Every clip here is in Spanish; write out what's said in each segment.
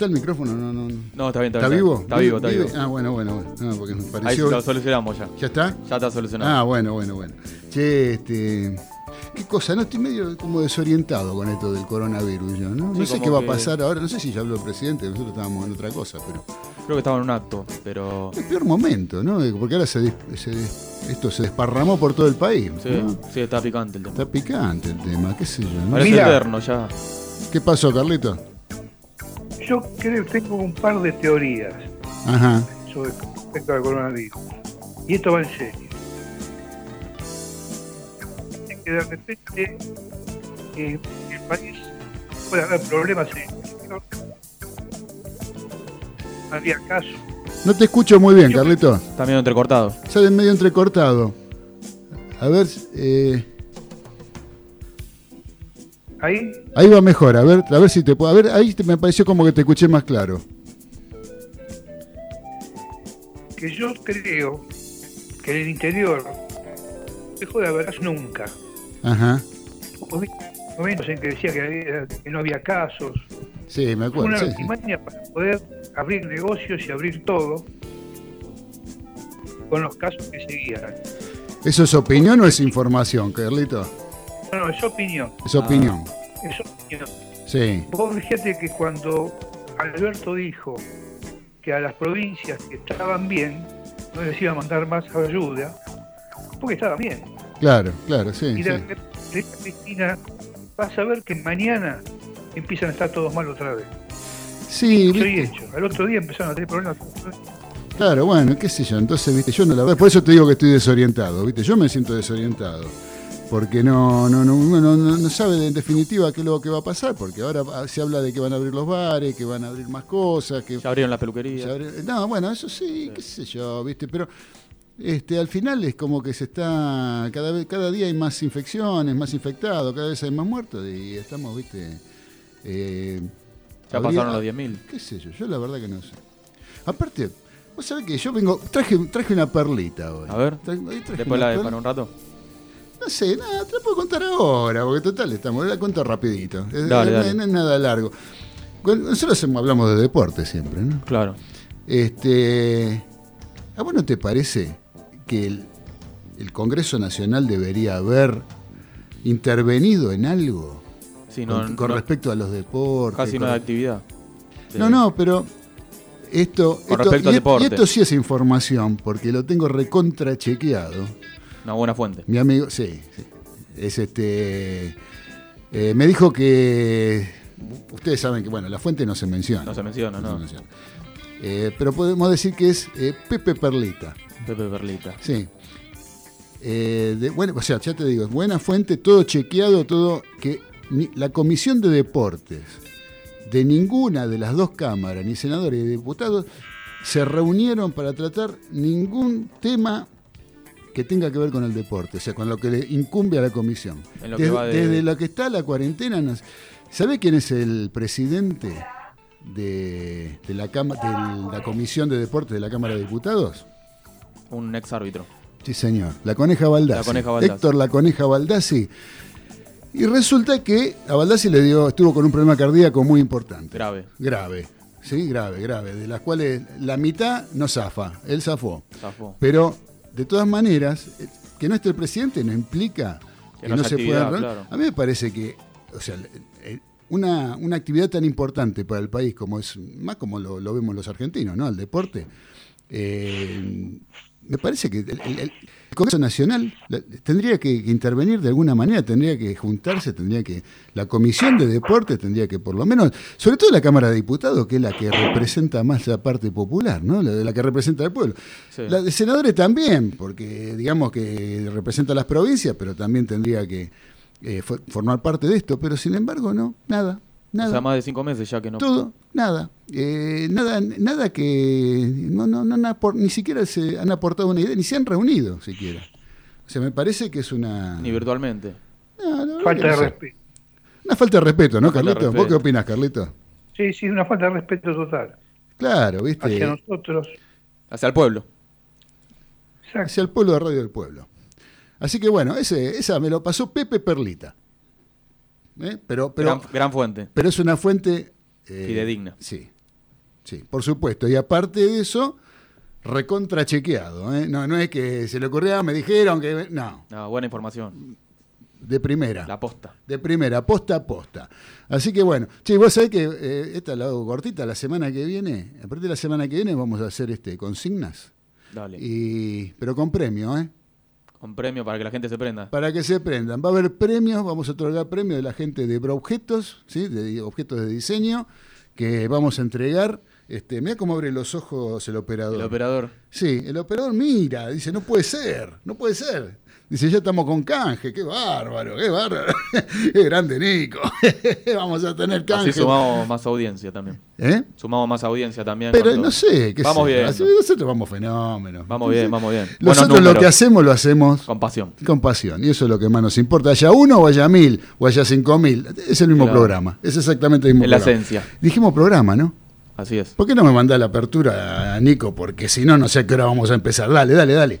¿Ya está el micrófono? No, no, no. No, está bien, está, ¿Está bien, vivo? Está vivo, está vivo. Ah, bueno, bueno, bueno. No, porque me Ahí lo solucionamos ya. ¿Ya está? Ya está solucionado. Ah, bueno, bueno, bueno. Che, este. Qué cosa, no estoy medio como desorientado con esto del coronavirus yo, ¿no? No sé qué va a que- pasar ahora, no sé si ya habló el presidente, nosotros estábamos en otra cosa, pero. Creo que estaba en un acto, pero. El peor momento, ¿no? Porque ahora se, se esto se desparramó por todo el país. Sí, ¿no? sí, está picante el tema. Está picante el tema, qué sé yo. ¿no? Parece Mira. eterno ya. ¿Qué pasó, Carlito? Yo creo que tengo un par de teorías Ajá. sobre respecto al coronavirus. Y esto va en serio. Es que de repente eh, el país puede haber problemas en el exterior. Había casos. No te escucho muy bien, Carlito. Está medio entrecortado. Sale medio entrecortado. A ver, eh, Ahí, ahí va mejor. A ver, a ver si te puedo. A ver, ahí te- me pareció como que te escuché más claro. que yo creo que en el interior no dejó de haber nunca. Ajá. Hubo momentos en que decía que, había- que no había casos, Sí, me acuerdo. una sí, para poder abrir negocios y abrir todo con los casos que seguían. ¿Eso es opinión o es información, Carlito? Bueno, es opinión, Es Ah. opinión. es opinión. Sí. Vos fíjate que cuando Alberto dijo que a las provincias que estaban bien no les iba a mandar más ayuda, porque estaban bien. Claro, claro, sí. Y sí. de Cristina, vas a ver que mañana empiezan a estar todos mal otra vez. Sí, Soy hecho. Al otro día empezaron a tener problemas. Claro, bueno, qué sé yo. Entonces, viste, yo no la verdad, por eso te digo que estoy desorientado, viste. Yo me siento desorientado. Porque no, no, no, uno no, sabe en definitiva qué es lo que va a pasar, porque ahora se habla de que van a abrir los bares, que van a abrir más cosas, que Ya abrieron la peluquería. se abre- No, bueno, eso sí, qué sé yo, viste, pero este, al final es como que se está, cada vez, cada día hay más infecciones, más infectados, cada vez hay más muertos y estamos, viste. eh, Ya habría- pasaron los 10.000. qué sé yo, yo la verdad que no sé. Aparte, vos sabés que yo vengo, traje, traje una perlita hoy. A ver. Tra- hoy traje Después la de para un rato. No sé, nada, te la puedo contar ahora, porque total estamos, la cuento rapidito. Dale, no, dale. no es nada largo. Nosotros hablamos de deporte siempre, ¿no? Claro. Este, ¿A vos no te parece que el, el Congreso Nacional debería haber intervenido en algo Sí, no, con, con no- respecto a los deportes? casi con- no hay actividad. Sí. No, no, pero esto, Con esto- respecto al y, deporte. y esto sí es información, porque lo tengo recontra chequeado. Una buena fuente. Mi amigo, sí, sí. es este, eh, me dijo que ustedes saben que bueno, la fuente no se menciona. No se menciona, se ¿no? menciona. Eh, pero podemos decir que es eh, Pepe Perlita. Pepe Perlita. Sí. De- bueno, o sea, ya te digo, buena fuente, todo chequeado, todo que ni- la Comisión de Deportes de ninguna de las dos cámaras, ni senadores ni diputados, se reunieron para tratar ningún tema que tenga que ver con el deporte, o sea, con lo que le incumbe a la comisión. Lo desde, de- desde lo que está la cuarentena, nos- ¿sabe quién es el presidente de, de la, cama- de la Comisión de Deportes de la Cámara de Diputados? Un ex árbitro. Sí, señor. La Coneja Baldassi. La Coneja Baldassi. Héctor La Coneja Baldassi. Y resulta que a Baldassi le dio, estuvo con un problema cardíaco muy importante. Grave. Grave. Sí, grave, grave. De las cuales la mitad no zafa. Él zafó. Zafó. Pero, de todas maneras, eh, que no esté el presidente no implica que, Que no se pueda. claro. A mí me parece que, o sea, una, una actividad tan importante para el país como es, más como lo, lo vemos los argentinos, ¿no? El deporte. eh, me parece que el, el- el Congreso Nacional tendría que, intervenir de alguna manera, tendría que juntarse, tendría que. La Comisión de Deportes tendría que, por lo menos, sobre todo la Cámara de Diputados, que es la que representa más la parte popular, ¿no? La, la que representa al pueblo. Sí. La de senadores también, porque digamos que representa las provincias, pero también tendría que eh, for- formar parte de esto. Pero sin embargo, no, nada, nada. O sea, más de cinco meses ya que no. Todo, nada. Eh, nada, nada que. No, no, no ni siquiera se han aportado una idea, ni se han reunido siquiera. O sea, me parece que es una. Ni virtualmente. No, Falta no de respeto. Una falta de respeto, ¿no, Carlito? ¿Vos qué opinas, Carlito? Sí, sí, una falta de respeto total Claro, ¿viste? hacia nosotros. Hacia el pueblo. Exacto. hacia el pueblo de Radio del Pueblo. Así que bueno, ese, esa me lo pasó Pepe Perlita. ¿Eh? Pero, pero, gran, gran fuente. pero es una fuente eh, Fidedigna. Sí, sí, por supuesto. Y aparte de eso, recontrachequeado. ¿eh? No, no es que se le ocurrió, me dijeron que. No, No, buena información. de primera. La posta. De primera, posta a posta. Así que bueno, che, vos sabés que eh, esta la hago cortita, la semana que viene, a partir de la semana que viene vamos a hacer este consignas, Dale. y, pero con premio, ¿eh? Con premio para que la gente se prenda. Para que se prendan. Va a haber premios, vamos a otorgar premios de la gente de Broobjetos, ¿sí? de objetos de diseño, que vamos a entregar. Este, mira cómo abre los ojos el operador. El operador. Sí, el operador mira, dice, no puede ser, no puede ser. Dice, ya estamos con canje, qué bárbaro, qué bárbaro. Qué grande Nico. Vamos a tener canje. Así sumamos más audiencia también. ¿Eh? Sumamos más audiencia también. Pero cuando- no sé, qué Vamos sé, bien. así nosotros vamos fenómenos. Vamos bien, vamos bien. Nosotros lo que hacemos lo hacemos Con pasión. con pasión, y eso es lo que más nos importa. Haya uno o haya mil, o haya cinco mil, es el mismo Claro. programa, es exactamente el mismo la programa. esencia. Dijimos programa, ¿no? Así es. ¿Por qué no me mandás la apertura, a Nico? Porque si no, no sé a qué hora vamos a empezar. Dale, dale, dale.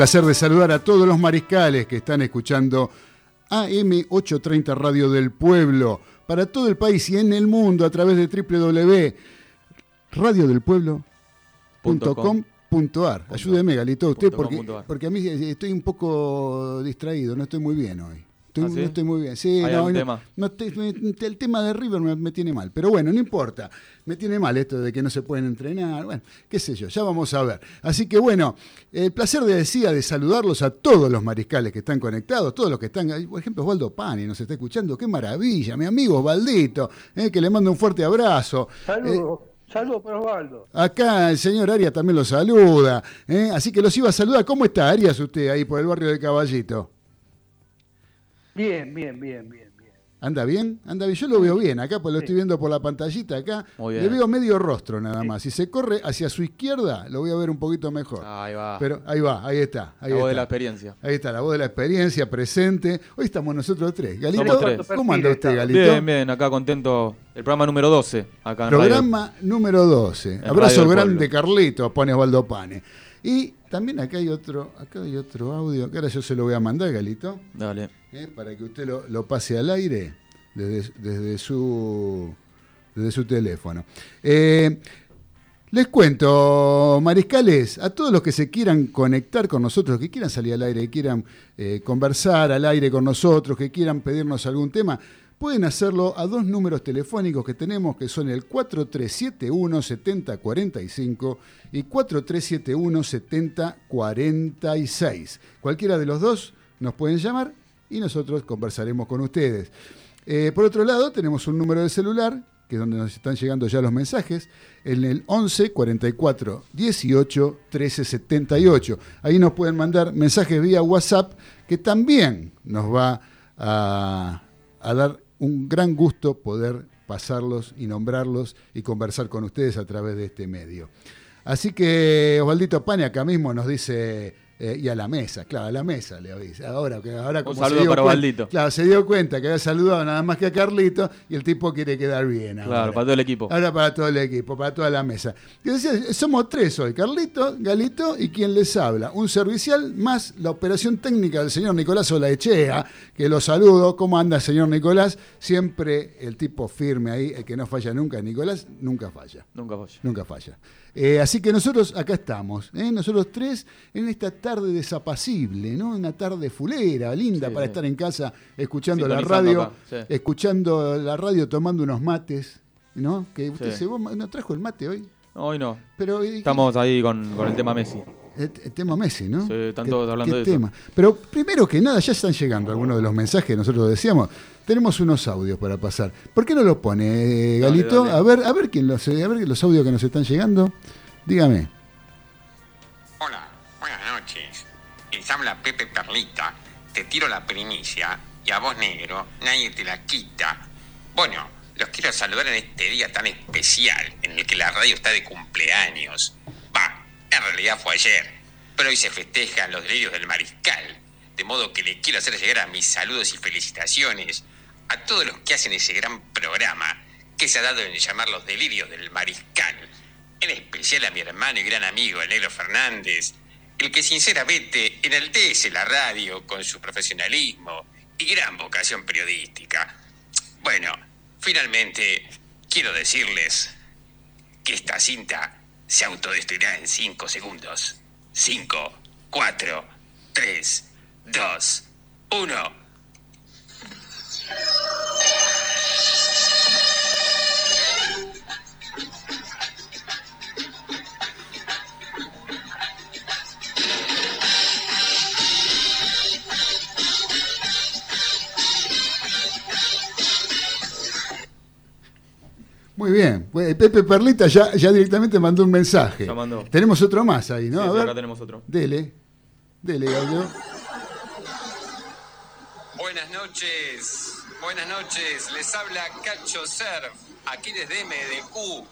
Placer de saludar a todos los mariscales que están escuchando AM830 Radio del Pueblo para todo el país y en el mundo a través de www.radiodelpueblo.com.ar. Ayúdeme, Galito, usted, Punto porque, porque a mí estoy un poco distraído, no estoy muy bien hoy. Estoy- ¿Ah, sí? No estoy muy bien. Sí, ¿Hay no, algún no, tema? no te- me- el tema de River me, me tiene mal. Pero bueno, no importa. Me tiene mal esto de que no se pueden entrenar. Bueno, qué sé yo, ya vamos a ver. Así que bueno, el placer de decía de saludarlos a todos los mariscales que están conectados, todos los que están. ahí, Por ejemplo, Osvaldo Pani nos está escuchando. Qué maravilla, mi amigo Osvaldito, eh, que le mando un fuerte abrazo. Eh, Saludos, saludos para Osvaldo. Acá el señor Arias también lo saluda. eh, Así que los iba a saludar. ¿Cómo está Arias usted ahí por el barrio del Caballito? Bien, bien, bien, bien, bien. ¿Anda bien? ¿Anda bien? Yo lo veo bien acá, pues lo estoy viendo por la pantallita acá. Muy Le veo medio rostro nada más. Si se corre hacia su izquierda, lo voy a ver un poquito mejor. Ahí va. Pero ahí va, ahí está. Ahí la voz de la experiencia. Ahí está, la voz de la experiencia presente. Hoy estamos nosotros tres. Galito, Somos tres. ¿cómo anda usted, Galito? Bien, bien, acá contento. El programa número 12, acá en Radio. Programa número 12. En Abrazo grande. Carlito, pone Osvaldo Pane. Y también acá hay otro, acá hay otro audio, que ahora yo se lo voy a mandar, Galito. Dale. ¿eh? para que usted lo, lo pase al aire desde, desde su, desde su teléfono. Eh, Les cuento, mariscales, a todos los que se quieran conectar con nosotros, que quieran salir al aire, que quieran eh, conversar al aire con nosotros, que quieran pedirnos algún tema, pueden hacerlo a dos números telefónicos que tenemos, que son el 4371-7045 y 4371-7046. Cualquiera de los dos nos pueden llamar y nosotros conversaremos con ustedes. Eh, por otro lado, tenemos un número de celular, que es donde nos están llegando ya los mensajes, en el 11 44 18 13 78. Ahí nos pueden mandar mensajes vía WhatsApp, que también nos va a, a dar un gran gusto poder pasarlos y nombrarlos y conversar con ustedes a través de este medio. Así que Osvaldito Pane acá mismo nos dice, eh, y a la mesa, claro, a la mesa le avisa. Ahora, que ahora como saludo se dio para cuen- Osvaldito. Claro, se dio cuenta que había saludado nada más que a Carlito y el tipo quiere quedar bien. Claro, ahora. para todo el equipo. Ahora para todo el equipo, para toda la mesa. Decía, somos tres hoy, Carlito, Galito y quien les habla. Un servicial más la operación técnica del señor Nicolás Olaechea, que lo saludo. ¿Cómo anda, señor Nicolás? Siempre el tipo firme ahí, el que no falla nunca. Nicolás nunca falla. Nunca falla. Nunca falla. Eh, así que nosotros acá estamos, ¿eh? nosotros tres, en esta tarde desapacible, ¿no? Una tarde fulera, linda Sí, para sí. estar en casa escuchando la radio, acá, sí. escuchando la radio, tomando unos mates, ¿no? Que usted se vos no trajo el mate hoy, No, hoy no. pero Estamos ahí con, con el tema Messi. El, el tema Messi, ¿no? Sí, están ¿Qué- todos hablando qué de eso. tema? Pero primero que nada, ya están llegando algunos de los mensajes que nosotros decíamos. Tenemos unos audios para pasar. ¿Por qué no lo pone, eh, Dale, Galito? dale. A ver, a ver quién los, a ver los audios que nos están llegando. Dígame. Hola, buenas noches. Les habla Pepe Perlita. Te tiro la primicia y a vos, negro, nadie te la quita. Bueno, los quiero saludar en este día tan especial en el que la radio está de cumpleaños. En realidad fue ayer, pero hoy se festejan los delirios del mariscal. De modo que le quiero hacer llegar a mis saludos y felicitaciones a todos los que hacen ese gran programa que se ha dado en llamar los delirios del mariscal. En especial a mi hermano y gran amigo, el negro Fernández, el que sinceramente enaltece la radio con su profesionalismo y gran vocación periodística. Bueno, finalmente quiero decirles que esta cinta se autodestruirá en 5 segundos. 5, 4, 3, 2, 1. Muy bien. Pues, Pepe Perlita ya, ya directamente mandó un mensaje. Ya mandó. Tenemos otro más ahí, ¿no? Sí, A sí, ver. acá tenemos otro. Dele. Dele, Gallo. Buenas noches, buenas noches. Les habla Cacho Surf, aquí desde MDQ,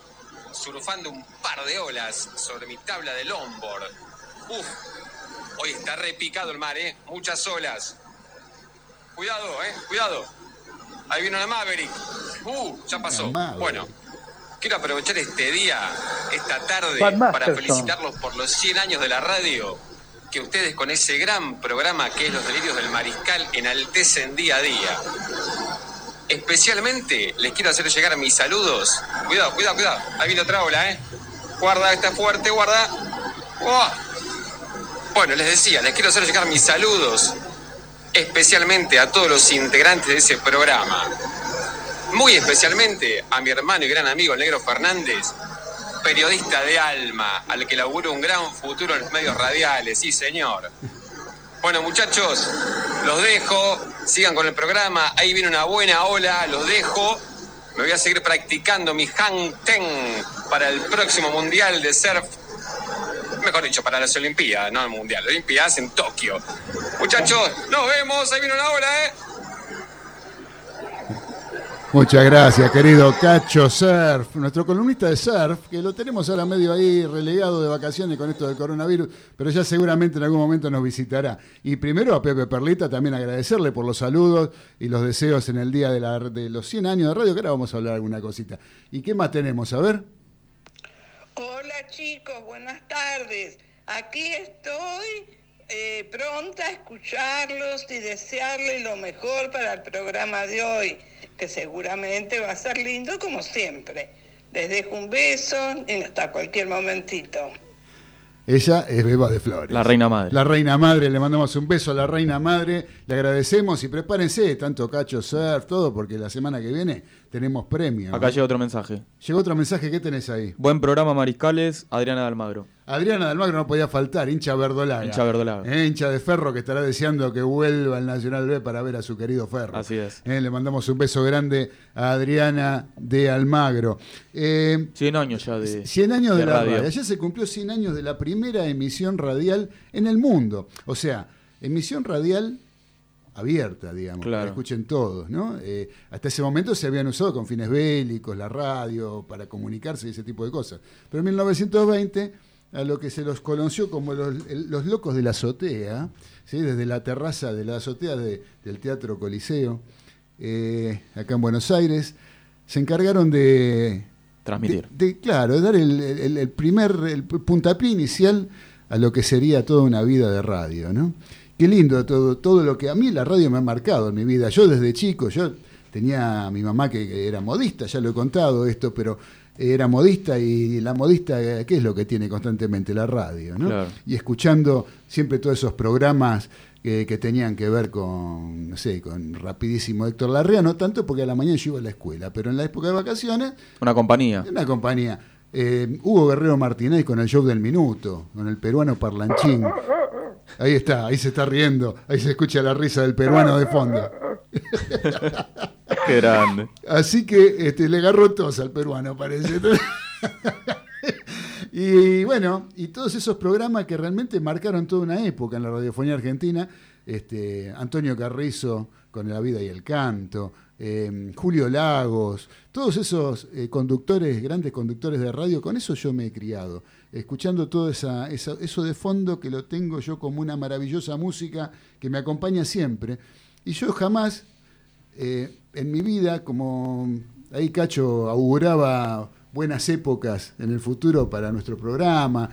surfando un par de olas sobre mi tabla de longboard. Uf, hoy está repicado el mar, ¿eh? Muchas olas. Cuidado, ¿eh? Cuidado. Ahí viene la Maverick. Uh, ya pasó. Bueno, quiero aprovechar este día, esta tarde, para felicitarlos por los 100 años de la radio. Que ustedes con ese gran programa que es Los Delirios del Mariscal enaltecen día a día. Especialmente les quiero hacer llegar mis saludos. Cuidado, cuidado, cuidado. Ahí viene otra ola, ¿eh? Guarda, está fuerte, guarda. ¡Oh! Bueno, les decía, les quiero hacer llegar mis saludos. Especialmente a todos los integrantes de ese programa. Muy especialmente a mi hermano y gran amigo el Negro Fernández, periodista de alma, al que laburo un gran futuro en los medios radiales, sí señor. Bueno muchachos, los dejo, sigan con el programa, ahí viene una buena ola, los dejo. Me voy a seguir practicando mi hang ten para el próximo mundial de surf. Mejor dicho, para las Olimpiadas, no el mundial, Olimpiadas en Tokio. Muchachos, nos vemos, ahí viene una ola, ¿eh? Muchas gracias, querido Cacho Surf, nuestro columnista de surf, que lo tenemos ahora medio ahí relegado de vacaciones con esto del coronavirus, pero ya seguramente en algún momento nos visitará. Y primero a Pepe Perlita también agradecerle por los saludos y los deseos en el día de, los 100 años de radio, que ahora vamos a hablar alguna cosita. ¿Y qué más tenemos? A ver. Hola chicos, buenas tardes. Aquí estoy eh, pronta a escucharlos y desearles lo mejor para el programa de hoy, que seguramente va a ser lindo como siempre. Les dejo un beso y hasta cualquier momentito. Ella es Beba de Flores. La reina madre. La reina madre, le mandamos un beso a la reina madre, le agradecemos y prepárense, tanto Cacho Surf, todo, porque la semana que viene tenemos premio. Acá ¿no? llega otro mensaje. Llegó otro mensaje, ¿qué tenés ahí? Buen programa, Mariscales. Adriana de Almagro. Adriana de Almagro no podía faltar, hincha verdolaga. Hincha verdolaga. Eh, hincha de Ferro que estará deseando que vuelva al Nacional B para ver a su querido Ferro. Así es. Eh, le mandamos un beso grande a Adriana de Almagro. Eh, 100 años ya de. 100 años de, de la radio. radio. Ayer se cumplió 100 años de la primera emisión radial en el mundo. O sea, emisión radial abierta, digamos, Claro. que escuchen todos, ¿no? Eh, hasta ese momento se habían usado con fines bélicos, la radio, para comunicarse y ese tipo de cosas. Pero en 1920, a lo que se los conoció como los, los locos de la azotea, ¿sí? desde la terraza de la azotea de- del Teatro Coliseo, eh, acá en Buenos Aires, se encargaron de, Transmitir. de, de- claro, de dar el, el- el primer el puntapié inicial a lo que sería toda una vida de radio, ¿no? Qué lindo todo, todo lo que a mí la radio me ha marcado en mi vida. Yo desde chico, yo tenía a mi mamá que, era modista, ya lo he contado esto, pero era modista y la modista, ¿qué es lo que tiene constantemente? La radio, ¿no? Claro. Y escuchando siempre todos esos programas que, que tenían que ver con, no sé, con rapidísimo Héctor Larrea, no tanto porque a la mañana yo iba a la escuela, pero en la época de vacaciones Una compañía. una compañía. Eh, Hugo Guerrero Martínez con el show del minuto, con el peruano parlanchín. Ahí está, ahí se está riendo, ahí se escucha la risa del peruano de fondo. Qué grande. Así que este, le agarró tos al peruano, parece. y bueno, y todos esos programas que realmente marcaron toda una época en la radiofonía argentina, este, Antonio Carrizo con La vida y el canto, eh, Julio Lagos, todos esos eh, conductores, grandes conductores de radio, con eso yo me he criado, escuchando todo eso de fondo que lo tengo yo como una maravillosa música que me acompaña siempre. Y yo jamás eh, en mi vida, como ahí Cacho auguraba buenas épocas en el futuro para nuestro programa,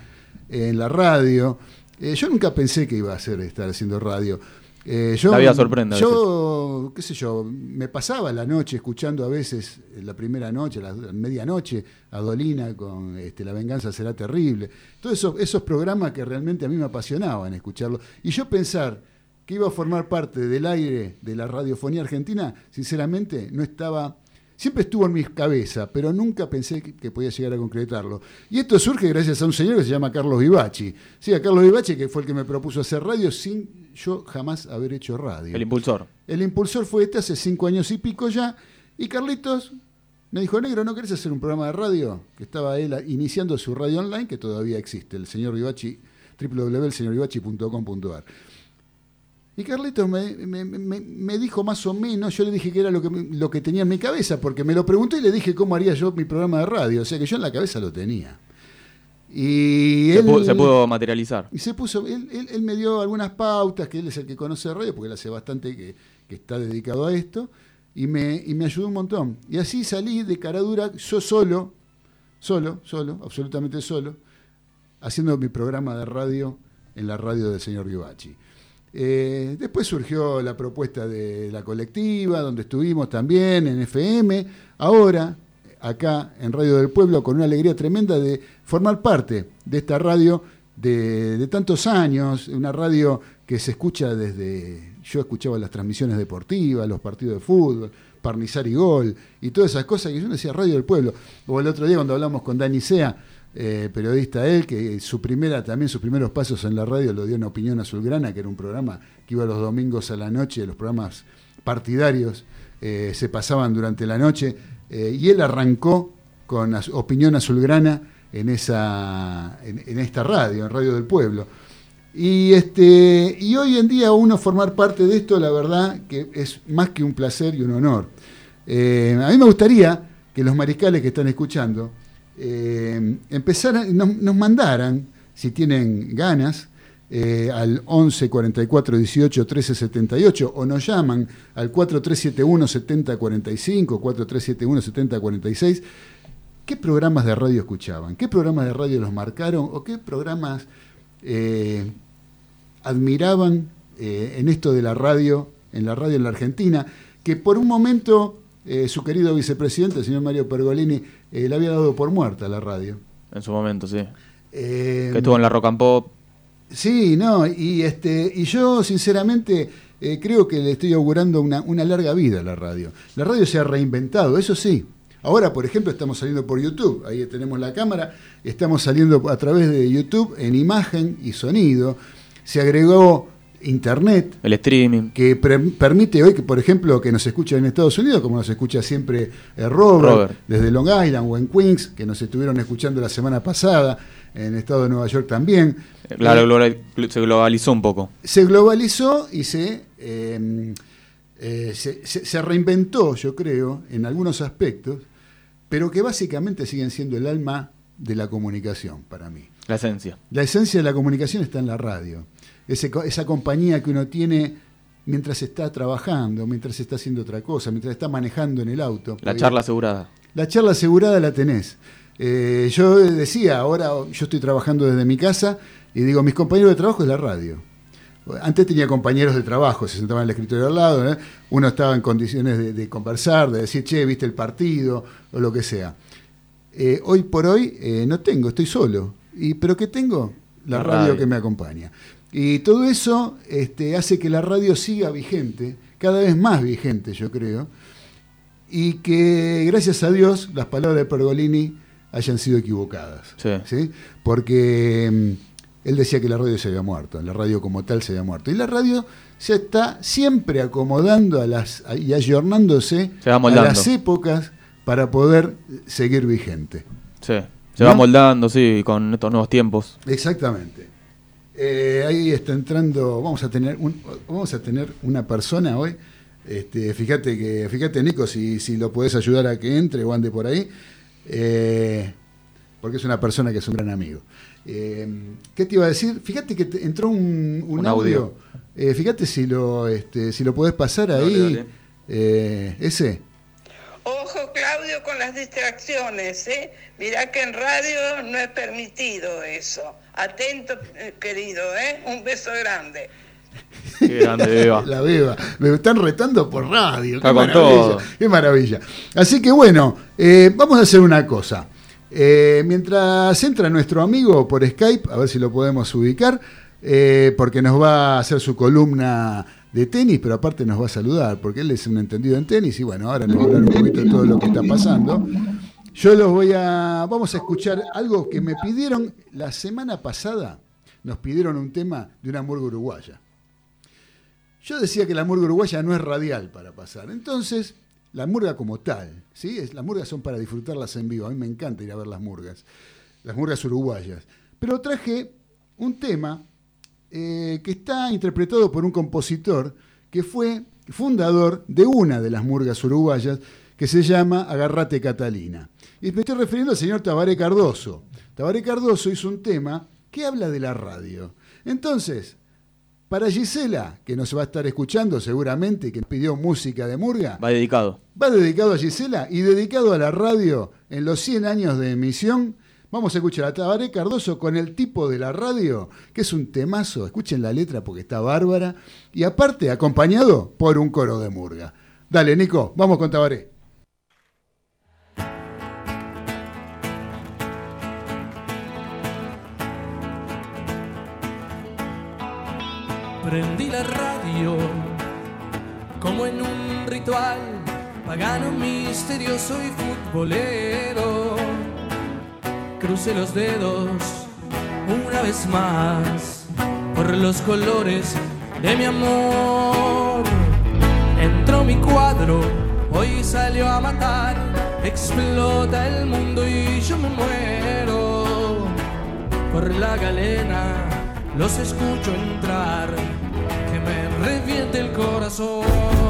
en la radio, eh, yo nunca pensé que iba a hacer estar haciendo radio. Eh, yo, La vida sorprende Yo, qué sé yo, me pasaba la noche escuchando a veces, eh, la primera noche, la, la medianoche, a Dolina con este, La venganza será terrible. Todos esos, esos programas que realmente a mí me apasionaban escucharlos. Y yo pensar que iba a formar parte del aire de la radiofonía argentina, sinceramente no estaba, siempre estuvo en mi cabeza, pero nunca pensé que, que podía llegar a concretarlo. Y esto surge gracias a un señor que se llama Carlos Vivachi. Sí, a Carlos Vivachi, que fue el que me propuso hacer radio sin yo jamás haber hecho radio. El impulsor. El impulsor fue este hace cinco años y pico ya. Y Carlitos me dijo, negro, ¿no querés hacer un programa de radio? Que estaba él iniciando su radio online, que todavía existe, el señor Vivachi, www.elseñorvivachi.com.ar. Y Carlitos me, me- me- me dijo más o menos, yo le dije que era lo que, lo que tenía en mi cabeza, porque me lo preguntó y le dije cómo haría yo mi programa de radio. O sea que yo en la cabeza lo tenía. Y Se, él, pu- se pudo materializar. y se puso, él, él- él me dio algunas pautas, que él es el que conoce radio, porque él hace bastante que, que está dedicado a esto, y me, y me ayudó un montón. Y así salí de cara dura, yo solo, solo, solo, absolutamente solo, haciendo mi programa de radio en la radio del señor Vivachi. Eh, después surgió la propuesta de la colectiva, donde estuvimos también en FM. Ahora, acá en Radio del Pueblo, con una alegría tremenda de formar parte de esta radio de, tantos años, una radio que se escucha desde. Yo escuchaba las transmisiones deportivas, los partidos de fútbol, Parnizar y Gol, y todas esas cosas que yo decía Radio del Pueblo. O el otro día cuando hablamos con Dani Sea, eh, periodista él, que su también sus primeros pasos en la radio lo dio en Opinión Azulgrana, que era un programa que iba los domingos a la noche, los programas partidarios eh, se pasaban durante la noche, eh, y él arrancó con Opinión Azulgrana en, esa, en, esta radio, en Radio del Pueblo. Y, este, y hoy en día uno formar parte de esto, la verdad que es más que un placer y un honor. Eh, a mí me gustaría que los mariscales que están escuchando eh, empezaran, nos mandaran, si tienen ganas, eh, al 11 44 18 13 78 o nos llaman al 4371 70 45, 4371 70 46. ¿Qué programas de radio escuchaban? ¿Qué programas de radio los marcaron? ¿O qué programas eh, admiraban eh, en esto de la radio, en la radio en la Argentina? Que por un momento eh, su querido vicepresidente, el señor Mario Pergolini, eh, la había dado por muerta la radio. En su momento, sí. Eh, Que estuvo en la Rock and Pop. Sí, no, y este, y yo sinceramente eh, creo que le estoy augurando una, una larga vida a la radio. La radio se ha reinventado, eso sí. Ahora, por ejemplo, estamos saliendo por YouTube, ahí tenemos la cámara, estamos saliendo a través de YouTube en imagen y sonido. Se agregó internet, El streaming. que pre- permite hoy que, por ejemplo, que nos escuchen en Estados Unidos, como nos escucha siempre eh, Robert, Robert. desde Long Island o en Queens, que nos estuvieron escuchando la semana pasada, en el estado de Nueva York también. Claro, Eh, se globalizó un poco. se globalizó y se, eh, eh, se, se- reinventó, yo creo, en algunos aspectos, pero que básicamente siguen siendo el alma de la comunicación para mí. La esencia. La esencia de la comunicación está en la radio. Ese esa compañía que uno tiene mientras está trabajando, mientras está haciendo otra cosa, mientras está manejando en el auto. La charla asegurada. La charla asegurada la tenés. Eh, yo decía, ahora yo estoy trabajando desde mi casa y digo, mis compañeros de trabajo es la radio. Antes tenía compañeros de trabajo, se sentaban en el escritorio al lado, ¿eh? uno estaba en condiciones de, de conversar, de decir, che, viste el partido, o lo que sea. Eh, hoy por hoy no tengo, estoy solo. Y, ¿Pero qué tengo? La, La radio, radio. que me acompaña. Y todo eso este, hace que la radio siga vigente, cada vez más vigente, yo creo, y que gracias a Dios las palabras de Pergolini hayan sido equivocadas. Sí. Porque mm, él decía que la radio se había muerto, la radio como tal se había muerto. Y la radio se está siempre acomodando a las, a- y ayornándose a las épocas para poder seguir vigente. Sí. Se ¿No? va moldando, sí, con estos nuevos tiempos. Exactamente. Eh, ahí está entrando, vamos a tener un- vamos a tener una persona hoy. Este, fíjate que, fíjate Nico, si, si lo podés ayudar a que entre o ande por ahí, eh, porque es una persona que es un gran amigo. Eh, ¿Qué te iba a decir? Fíjate que te- entró un, un Un audio. audio. Eh, fíjate si lo, este, si lo podés pasar ahí. dale. Eh, ese. Ojo, Claudio, con las distracciones, ¿eh? Mirá que en radio no es permitido eso. Atento, querido, ¿eh? Un beso grande. Qué grande, Eva. La beba. Me están retando por radio. Qué Está con maravilla. todo. Qué maravilla. Así que bueno, eh, vamos a hacer una cosa. Eh, mientras entra nuestro amigo por Skype, a ver si lo podemos ubicar, eh, porque nos va a hacer su columna de tenis, pero aparte nos va a saludar, porque él es un entendido en tenis y bueno, ahora nos va a hablar un poquito de todo lo que está pasando. Yo los voy a. Vamos a escuchar algo que me pidieron la semana pasada. Nos pidieron un tema de una murga uruguaya. Yo decía que la murga uruguaya no es radial para pasar. Entonces, la murga como tal, ¿sí? Las murgas son para disfrutarlas en vivo. A mí me encanta ir a ver las murgas, las murgas uruguayas. Pero traje un tema eh, que está interpretado por un compositor que fue fundador de una de las murgas uruguayas que se llama Agarrate Catalina. Y me estoy refiriendo al señor Tabaré Cardoso. Tabaré Cardoso hizo un tema que habla de la radio. Entonces, para Gisela, que nos va a estar escuchando seguramente, que pidió música de murga, Va dedicado. va dedicado a Gisela y dedicado a la radio en los 100 años de emisión. Vamos a escuchar a Tabaré Cardoso con el tipo de la radio, que es un temazo. Escuchen la letra porque está bárbara. Y aparte, acompañado por un coro de murga. Dale, Nico, vamos con Tabaré. Prendí la radio como en un ritual pagano, misterioso y futbolero. Crucé los dedos una vez más por los colores de mi amor. Entró mi cuadro, hoy salió a matar. Explota el mundo y yo me muero por la galena los escucho entrar, que me reviente el corazón.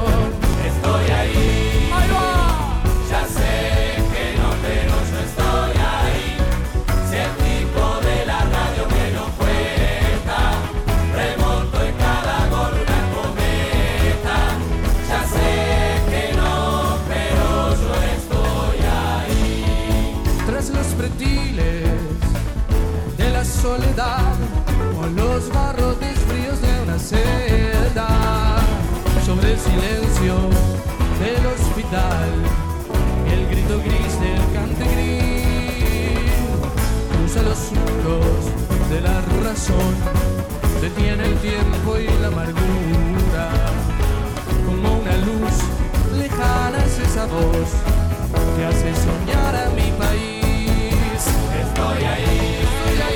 los barrotes fríos de una celda, sobre el silencio del hospital, el grito gris del cantegrín, cruza los surcos de la razón, detiene el tiempo y la amargura, como una luz lejana es esa voz que hace soñar a mi país. Estoy ahí, estoy ahí.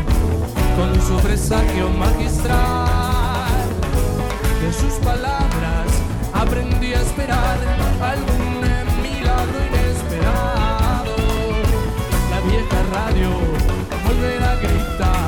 con su presagio magistral. De sus palabras aprendí a esperar algún milagro inesperado. La vieja radio volverá a gritar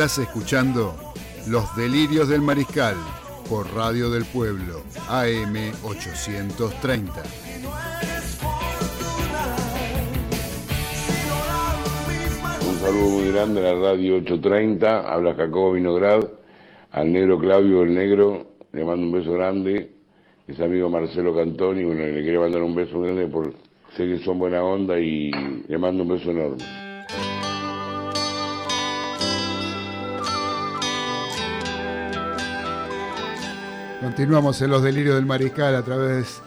Estás escuchando Los Delirios del Mariscal por Radio del Pueblo, AM 830. Y no es fortuna, sino la misma Un saludo muy grande a la radio 830, habla Jacobo Vinograd, al negro Claudio el Negro, le mando un beso grande, es amigo Marcelo Cantoni, bueno, le quería mandar un beso grande por sé que son buena onda y le mando un beso enorme. Continuamos en los delirios del mariscal a través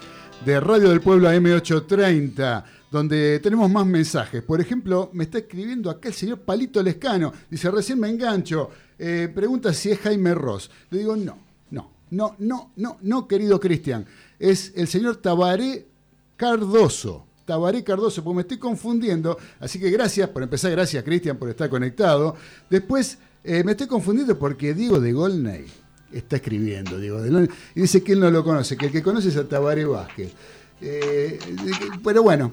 de Radio del Pueblo AM830, donde tenemos más mensajes. Por ejemplo, me está escribiendo acá el señor Palito Lescano. Dice, recién me engancho. Eh, pregunta si es Jaime Ross. Le digo, no, no, no, no, no, no, querido Cristian. Es el señor Tabaré Cardoso. Tabaré Cardoso, porque me estoy confundiendo. Así que gracias, por empezar, gracias Cristian por estar conectado. Después, eh, me estoy confundiendo porque Diego de Golney está escribiendo, Diego y dice que él no lo conoce, que el que conoce es a Tabaré Vázquez. Eh, pero bueno,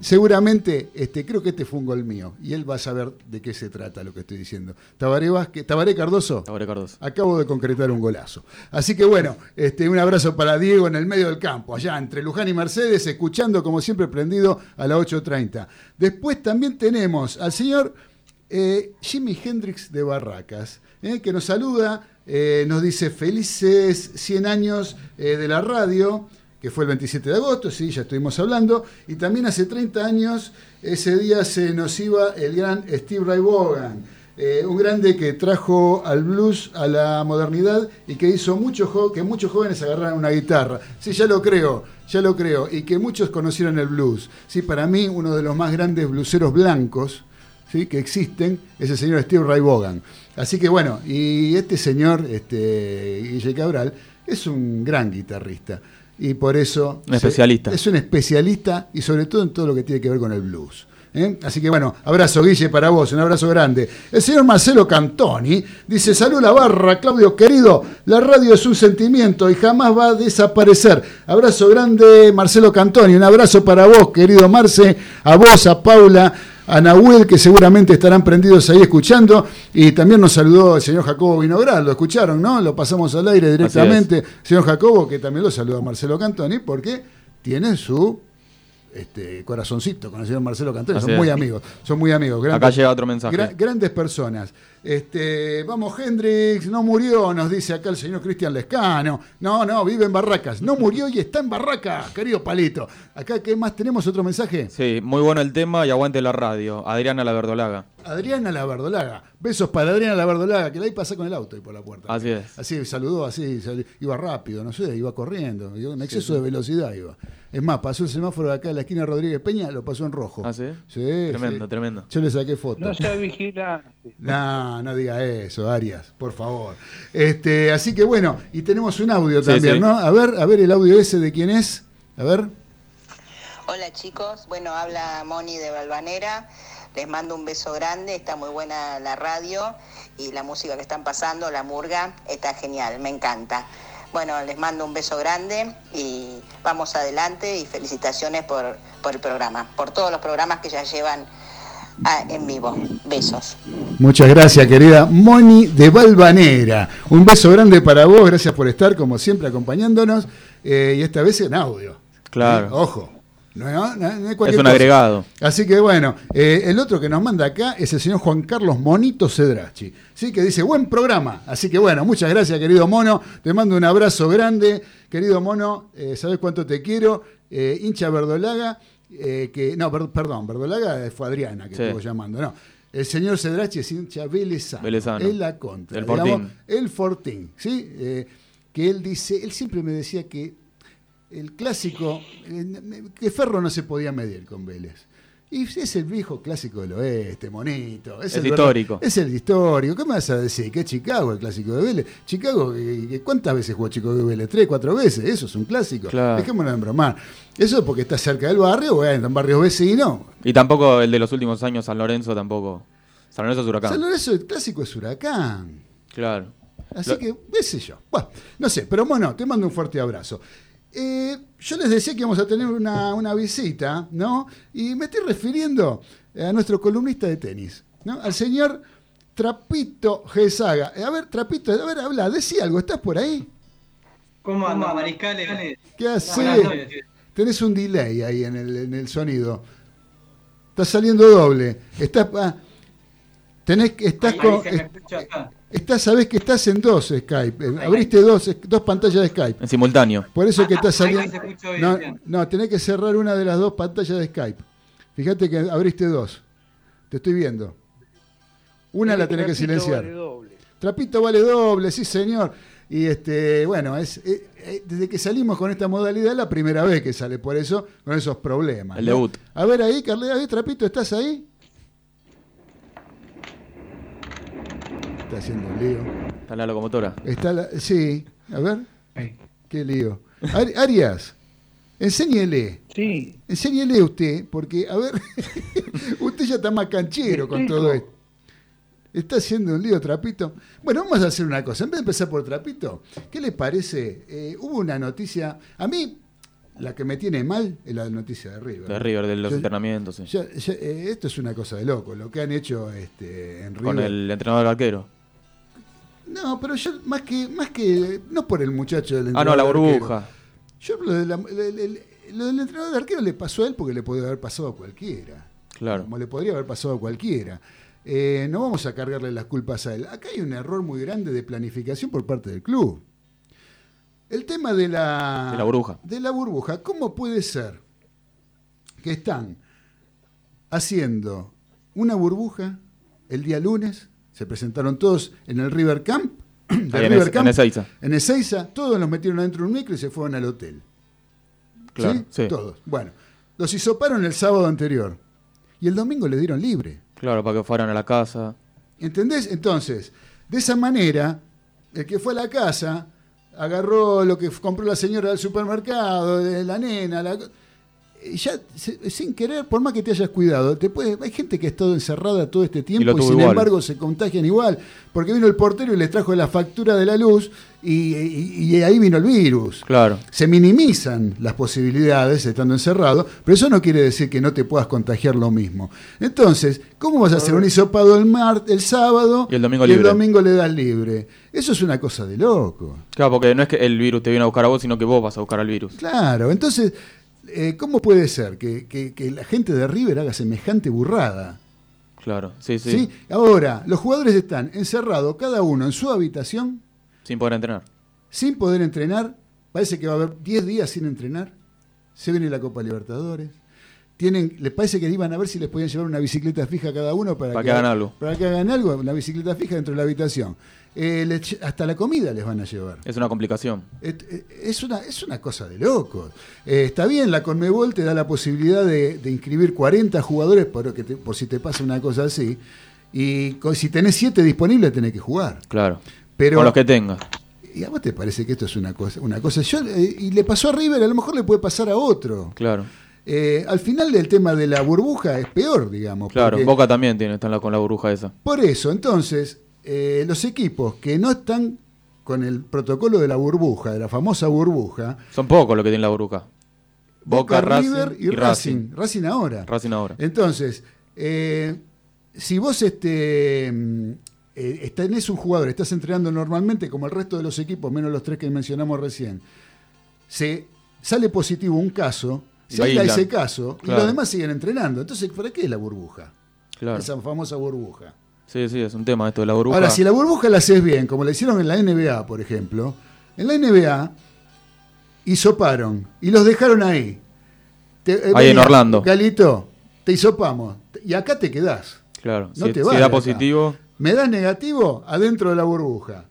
seguramente este, creo que este fue un gol mío y él va a saber de qué se trata lo que estoy diciendo. Tabaré Vázquez, Tabaré Cardoso. Tabaré Cardoso. Acabo de concretar un golazo. Así que bueno, este, un abrazo para Diego en el medio del campo, allá entre Luján y Mercedes, escuchando como siempre prendido a las 8.30. Después también tenemos al señor eh, Jimi Hendrix de Barracas, eh, que nos saluda, eh, nos dice felices 100 años eh, de la radio, que fue el 27 de agosto, sí, ya estuvimos hablando, y también hace 30 años, ese día se nos iba el gran Steve Ray Vaughan, eh, un grande que trajo al blues a la modernidad y que hizo mucho que muchos jóvenes agarraran una guitarra. Sí, ya lo creo, ya lo creo, y que muchos conocieron el blues. Sí, para mí uno de los más grandes blueseros blancos ¿sí? que existen es el señor Steve Ray Vaughan. Así que bueno, y este señor, este, Guille Cabral, es un gran guitarrista. Y por eso... Un especialista. Es un especialista y sobre todo en todo lo que tiene que ver con el blues. ¿eh? Así que bueno, abrazo Guille para vos, un abrazo grande. El señor Marcelo Cantoni dice, salud la barra, Claudio querido, la radio es un sentimiento y jamás va a desaparecer. Abrazo grande Marcelo Cantoni, un abrazo para vos, querido Marce, a vos, a Paula, a Nahuel, que seguramente estarán prendidos ahí escuchando, y también nos saludó el señor Jacobo Vinogral, lo escucharon, ¿no? Lo pasamos al aire directamente. Señor Jacobo, que también lo saluda a Marcelo Cantoni, porque tiene su este, corazoncito con el señor Marcelo Cantoni, Así son es. muy amigos, son muy amigos. Acá llega otro mensaje. gra- grandes personas. Este, vamos, Hendrix, no murió, nos dice acá el señor Cristian Lescano. No, no, vive en Barracas. No murió y está en Barracas, querido Palito. Acá, ¿qué más tenemos? ¿Otro mensaje? Sí, muy bueno el tema y aguante la radio. Adriana La Verdolaga. Adriana La Verdolaga. Besos para Adriana La Verdolaga, que la ahí pasa con el auto ahí por la puerta. Así es. Así saludó, así, sal- iba rápido, no sé, iba corriendo, iba en exceso de velocidad iba. Es más, pasó el semáforo de acá en la esquina de Rodríguez Peña, lo pasó en rojo. ¿Ah, sí? Sí, Tremendo, sí. tremendo. Yo le saqué foto. No sea vigilante. No, no diga eso, Arias, por favor. Este, así que bueno, y tenemos un audio Sí, también, sí. ¿no? A ver, a ver el audio ese de quién es. A ver. Hola chicos, bueno, habla Moni de Balvanera, les mando un beso grande, está muy buena la radio y la música que están pasando, la murga, está genial, me encanta. Bueno, les mando un beso grande y vamos adelante y felicitaciones por, por el programa, por todos los programas que ya llevan ah, en vivo. Besos. Muchas gracias, querida Moni de Valvanera. Un beso grande para vos, gracias por estar, como siempre, acompañándonos. eh, y esta vez en audio. Claro. Eh, ojo. No, no, no es un cosa. agregado. Así que bueno, eh, el otro que nos manda acá es el señor Juan Carlos Monito Cedrachi, ¿sí? que dice, buen programa. Así que bueno, muchas gracias querido Mono, te mando un abrazo grande. Querido Mono, eh, sabes cuánto te quiero. Eh, hincha Verdolaga, eh, que, no, per- perdón, Verdolaga fue Adriana que Sí. estuvo llamando, no. El señor Cedrachi es hincha Velezano. Velezano. Es la contra. El Fortín. el Fortín, ¿sí? Eh, que él dice, él siempre me decía que el clásico, eh, que Ferro no se podía medir con Vélez. Y es el viejo clásico del oeste, monito. Es El histórico. Es el histórico. ¿Qué me vas a decir? Que es Chicago el clásico de Vélez. Chicago, eh, eh, ¿cuántas veces jugó Chicago de Vélez? ¿Tres, cuatro veces? Eso es un clásico. Claro. Dejémonos de bromar. Eso es porque está cerca del barrio, bueno, en barrios vecinos. Y tampoco el de los últimos años, San Lorenzo tampoco. San Lorenzo es huracán. San Lorenzo, el clásico es Huracán. Claro. Así Lo- que, qué sé yo. Bueno, no sé, pero bueno, te mando un fuerte abrazo. Eh, yo les decía que íbamos a tener una, una visita, ¿no? Y me estoy refiriendo a nuestro columnista de tenis, ¿no? Al señor Trapito Gesaga. Eh, A ver, Trapito, a ver, habla, decí algo, ¿estás por ahí? ¿Cómo anda, mariscales? ¿Qué haces? Tenés un delay ahí en el, en el sonido. Estás saliendo doble. Estás, ah, tenés, que- estás Ahí- con, ahí se me escucha acá. Estás, sabés que estás en dos Skype. Eh, Abriste dos, dos pantallas de Skype. En simultáneo. Por eso que estás Ahí saliendo. No, no, tenés que cerrar una de las dos pantallas de Skype. Fíjate que abriste dos. Te estoy viendo. Una la tenés que Trapito silenciar. vale doble. Trapito vale doble, sí señor. Y este, bueno, es eh, eh, desde que salimos con esta modalidad es la primera vez que sale, por eso, con esos problemas. El ¿no? debut. A ver ahí, Carlea, ahí, Trapito, ¿estás ahí? Está haciendo un lío. Está la locomotora. Está la- sí, a ver, Ahí. qué lío. Ari- Arias, enséñele. Sí, Enséñele usted, porque, a ver, usted ya está más canchero con todo esto. Está haciendo un lío, Trapito. Bueno, vamos a hacer una cosa. En vez de empezar por Trapito, ¿qué le parece? Eh, hubo una noticia. A mí, la que me tiene mal es la noticia de River. De River, de los Yo- entrenamientos, sí. ya- ya, eh, esto es una cosa de loco, lo que han hecho este, en River. Con el entrenador arquero. No, pero yo, más que, más que. No por el muchacho del Ah, no, la entrenador burbuja. Yo lo, de la- lo del entrenador de arquero le pasó a él porque le podría haber pasado a cualquiera. Claro. Como le podría haber pasado a cualquiera. Eh, no vamos a cargarle las culpas a él. Acá hay un error muy grande de planificación por parte del club. El tema de la, De la burbuja. De la burbuja. ¿Cómo puede ser que están haciendo una burbuja el día lunes? Se presentaron todos en el River Camp. en Es- en Ezeiza. En Ezeiza. Todos los metieron adentro de un micro y se fueron al hotel. Claro, ¿Sí? sí. Todos. Bueno, los hisoparon el sábado anterior. Y el domingo le dieron libre. Claro, para que fueran a la casa. ¿Entendés? Entonces, de esa manera, el que fue a la casa, agarró lo que compró la señora del supermercado, de la nena, la... ya se- sin querer, por más que te hayas cuidado, te puede, hay gente que ha estado encerrada todo este tiempo y, sin igual. embargo se contagian igual, porque vino el portero y les trajo la factura de la luz y, y- y ahí vino el virus. Claro. Se minimizan las posibilidades estando encerrado, pero eso no quiere decir que no te puedas contagiar lo mismo. Entonces, ¿cómo vas a hacer un hisopado el, mar, el sábado Y el domingo y libre. el domingo le das libre? Eso es una cosa de loco. Claro, porque no es que el virus te viene a buscar a vos, sino que vos vas a buscar al virus. Claro, entonces, eh, ¿cómo puede ser que, que- que la gente de River haga semejante burrada? Claro, sí, sí. ¿sí? Ahora, los jugadores están encerrados, cada uno en su habitación, Sin poder entrenar. sin poder entrenar. Parece que va a haber 10 días sin entrenar. Se viene la Copa Libertadores. Tienen, les parece que iban a ver si les podían llevar una bicicleta fija a cada uno para, Para que hagan algo. Para que hagan algo, una bicicleta fija dentro de la habitación. Eh, les- hasta la comida les van a llevar. Es una complicación. Eh, Es una, es una cosa de locos. Eh, está bien, la Conmebol te da la posibilidad de, de inscribir 40 jugadores por, que te- por si te pasa una cosa así. Y si tenés 7 disponibles, tenés que jugar. Claro. Pero, Con los que tenga. ¿Y a vos te parece que esto es una cosa? Una cosa Yo, eh, y le pasó a River, a lo mejor le puede pasar a otro. Claro. Eh, al final del tema de la burbuja es peor, digamos. Claro. Boca también tiene, está con la burbuja esa. por eso, entonces, eh, los equipos que no están con el protocolo de la burbuja, de la famosa burbuja, Son pocos los que tienen la burbuja. Boca, Racing River y, y Racing. Racing ahora. Racing ahora. Entonces, eh, si vos este, mm, eh, tenés un jugador, estás entrenando normalmente como el resto de los equipos, menos los tres que mencionamos recién, se sale positivo un caso, se aísla ese caso y los demás siguen entrenando. Entonces, ¿para qué es la burbuja? Claro. Esa famosa burbuja. Sí, sí, es un tema esto de la burbuja. Ahora, si la burbuja la haces bien, como la hicieron en la NBA, por ejemplo, en la NBA hisoparon y los dejaron ahí. Te- eh, Ahí en Orlando. Galito, te hisopamos y acá te quedás. Claro. No si, te si vas de da acá. positivo, Me das negativo adentro de la burbuja.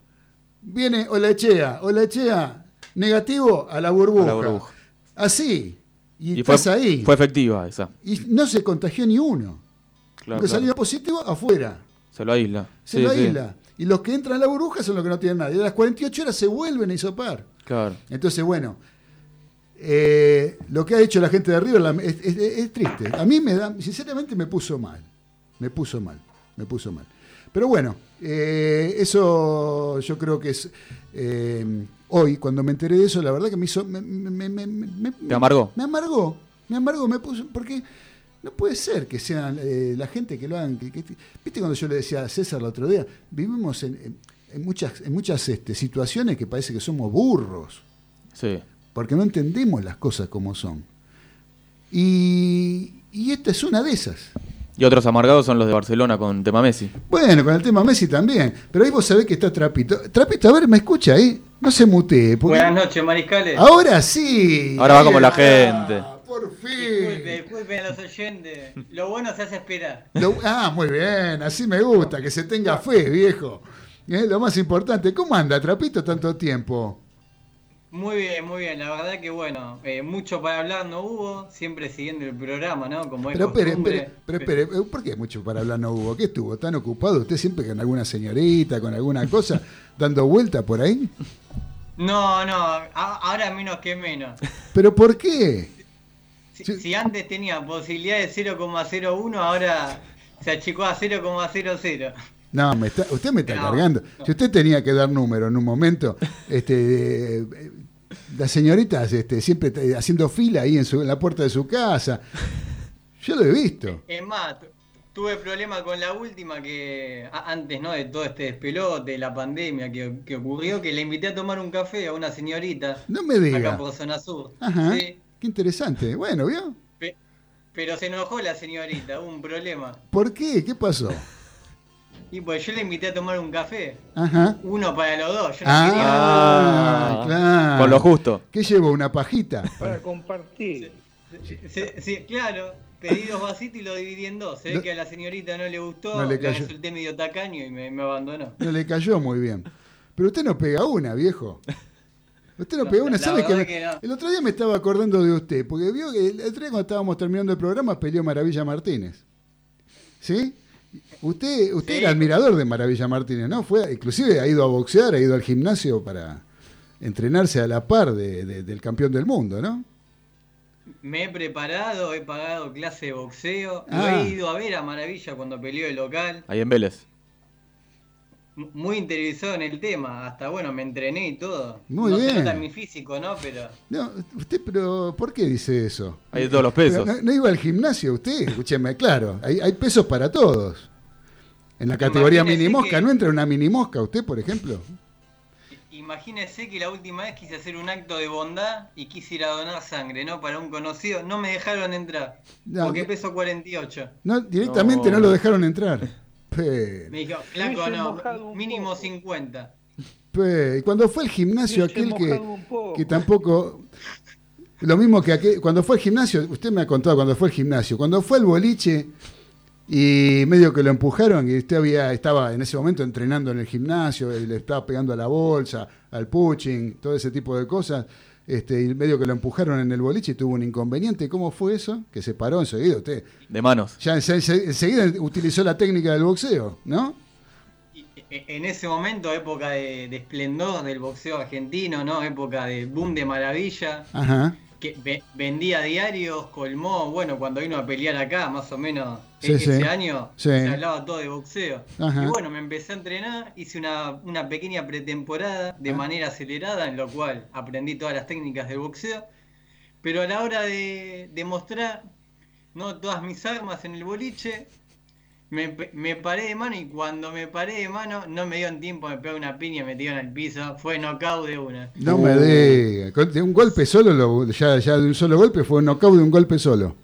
Viene Olachea, Olachea, negativo a la burbuja. A la burbuja. Así. Y, y fue, ahí. fue efectiva esa. Y no se contagió ni uno. Claro, Porque claro. salió positivo afuera. Se lo aísla. Se Sí, lo sí. aísla. Y los que entran a la burbuja son los que no tienen nada. Y a las 48 horas se vuelven a hisopar. Claro. Entonces, bueno, eh, lo que ha hecho la gente de River es, es- es triste. A mí me da, sinceramente me puso mal. Me puso mal. Me puso mal. Pero bueno, eh, eso yo creo que es... eh, hoy, cuando me enteré de eso, la verdad que me hizo... Me, me- me- me- me- ¿Te amargó? Me amargó. Me amargó, me puso... Porque no puede ser que sean eh, la gente que lo hagan. que- que- Viste cuando yo le decía a César el otro día, vivimos en, en- en muchas, en muchas este, situaciones que parece que somos burros Sí. porque no entendemos las cosas como son. Y, y esta es una de esas. Y otros amargados son los de Barcelona con tema Messi. Bueno, con el tema Messi también. Pero ahí vos sabés que está Trapito. Trapito, a ver, ¿me escucha ahí? No se mutee. porque- Buenas noches, mariscales. Ahora sí. Ahora va como la gente. Por fin. Disculpe, disculpen a los oyentes. Lo bueno se hace esperar. Lo- ah, muy bien. Así me gusta, que se tenga fe, viejo. Es lo más importante. ¿Cómo anda, Trapito, tanto tiempo? Muy bien, muy bien. La verdad que bueno, eh, mucho para hablar no hubo, siempre siguiendo el programa, ¿no? Como es Pero espere, pero espere, eh, ¿por qué mucho para hablar no hubo? ¿Qué estuvo? ¿Tan ocupado usted siempre con alguna señorita, con alguna cosa, dando vuelta por ahí? No, no, ahora menos que menos. ¿Pero por qué? Si, si antes tenía posibilidad de 0,01, ahora se achicó a 0,00. No, me está- usted me está No, cargando. Si usted tenía que dar número en un momento, este, eh, las señoritas este, siempre haciendo fila ahí en, su- en la puerta de su casa. Yo lo he visto. Es más, tu- tuve problemas con la última que antes no de todo este despelote de la pandemia que, que ocurrió, que le invité a tomar un café a una señorita No me acá diga. por zona sur. Ajá. Sí, Qué interesante. Bueno, ¿vio? pe- pero se enojó la señorita, hubo un problema. ¿Por qué? ¿Qué pasó? Y pues yo le invité a tomar un café, Ajá. uno para los dos, yo no Ah, claro. Con lo justo. ¿Qué llevó? ¿Una pajita? Para compartir. quería. Sí, sí, claro, pedí dos vasitos y lo dividí en dos. Se ve No- que a la señorita no le gustó, No le cayó. resulté medio tacaño y me, me abandonó. No le cayó muy bien. Pero usted no pega una, viejo. Usted no No, pega la- una. ¿Sabe que, verdad que no. El otro día me estaba acordando de usted, porque vio que el otro día cuando estábamos terminando el programa peleó Maravilla Martínez. ¿Sí? Usted, usted Sí. era admirador de Maravilla Martínez, ¿no? Fue, inclusive ha ido a boxear, ha ido al gimnasio para entrenarse a la par de- de- del campeón del mundo, ¿no? Me he preparado, he pagado clase de boxeo, Ah. lo he ido a ver a Maravilla cuando peleó el local, Ahí en Vélez. Muy interesado en el tema, hasta bueno, me entrené y todo. Muy no bien. en mi físico, ¿no? Pero No, usted, pero ¿por qué dice eso? Hay de todos los pesos. ¿No, no iba al gimnasio usted? Escúcheme, claro, hay, hay pesos para todos. En la categoría Imagínese mini mosca, que- ¿no entra una mini mosca usted, por ejemplo? Imagínese que la última vez quise hacer un acto de bondad y quise ir a donar sangre, ¿no? Para un conocido. No me dejaron entrar. No, porque que- peso 48. No, directamente no, No. lo dejaron entrar. Pe- Me dijo, flaco, no, mínimo poco. 50. pe- y cuando fue al gimnasio aquel que, que tampoco... Lo mismo que aquel, cuando fue al gimnasio, usted me ha contado cuando fue al gimnasio, cuando fue al boliche y medio que lo empujaron y usted había, estaba en ese momento entrenando en el gimnasio y le estaba pegando a la bolsa, al pushing, todo ese tipo de cosas, este, y medio que lo empujaron en el boliche y tuvo un inconveniente. ¿Cómo fue eso? Que se paró enseguida usted. De manos. Ya ense- ense- enseguida utilizó la técnica del boxeo, ¿no? Y, e- En ese momento, época de, de esplendor del boxeo argentino, ¿no? Época de boom de maravilla. Ajá. Que ve- vendía diarios, colmó, bueno, cuando vino a pelear acá, más o menos Sí, sí. ese año, Sí. se hablaba todo de boxeo. Ajá. Y bueno, me empecé a entrenar, hice una, una pequeña pretemporada de Ah. manera acelerada, en lo cual aprendí todas las técnicas del boxeo, pero a la hora de, de mostrar ¿no? todas mis armas en el boliche, me, me paré de mano y cuando me paré de mano no me dieron tiempo, me pegó una piña, me tiraron al piso, fue knockout de una. No me diga. Con- De un golpe solo, lo- ya, ya de un solo golpe fue un knockout de un golpe solo.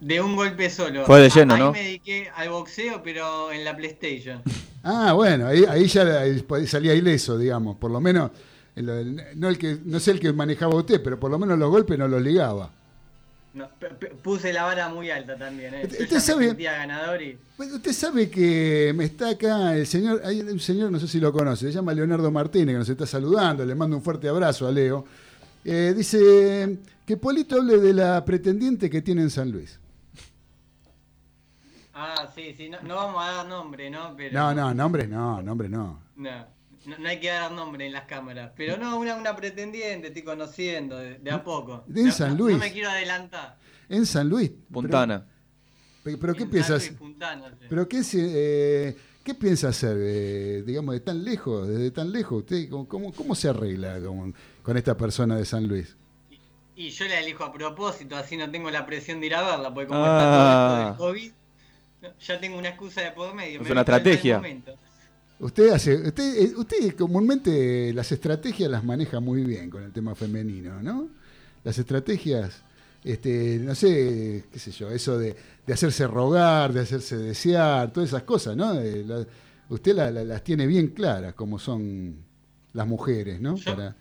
De un golpe solo. Fue de lleno, ahí ¿no? me dediqué al boxeo, pero en la PlayStation. Ah, bueno, ahí, ahí ya ahí salía ileso, digamos. Por lo menos, en lo del- no, el que, no sé el que manejaba usted, pero por lo menos los golpes no los ligaba. No, puse la vara muy alta también. ¿eh? Usted- sabe- ganador y. Usted sabe que me está acá el señor, hay un señor, no sé si lo conoce, se llama Leonardo Martínez, que nos está saludando, le mando un fuerte abrazo a Leo. Eh, dice que Polito hable de la pretendiente que tiene en San Luis. Ah, sí, sí. No, no vamos a dar nombre, ¿no? Pero... No, no, nombres no, nombres no. No, no, no hay que dar nombre en las cámaras. Pero no, una, una pretendiente, estoy conociendo de, de a poco. De No- San Luis. No me quiero adelantar. En San Luis. Puntana. Pero, pero ¿qué En piensas? Puntana, sí. Pero qué, se- eh, ¿qué piensa hacer, eh, digamos, de tan lejos, desde tan lejos? ¿Usted cómo, cómo, cómo se arregla con, con esta persona de San Luis? Y yo la elijo a propósito, así no tengo la presión de ir a verla, porque como Ah. está todo esto del COVID, ya tengo una excusa de por medio. Es me una en estrategia. momento. Usted hace, usted, eh, usted comúnmente las estrategias las maneja muy bien con el tema femenino, ¿no? Las estrategias, este, no sé, qué sé yo, eso de, de hacerse rogar, de hacerse desear, todas esas cosas, ¿no? De la- usted la- la- las tiene bien claras, como son las mujeres, ¿no? Yo- Para,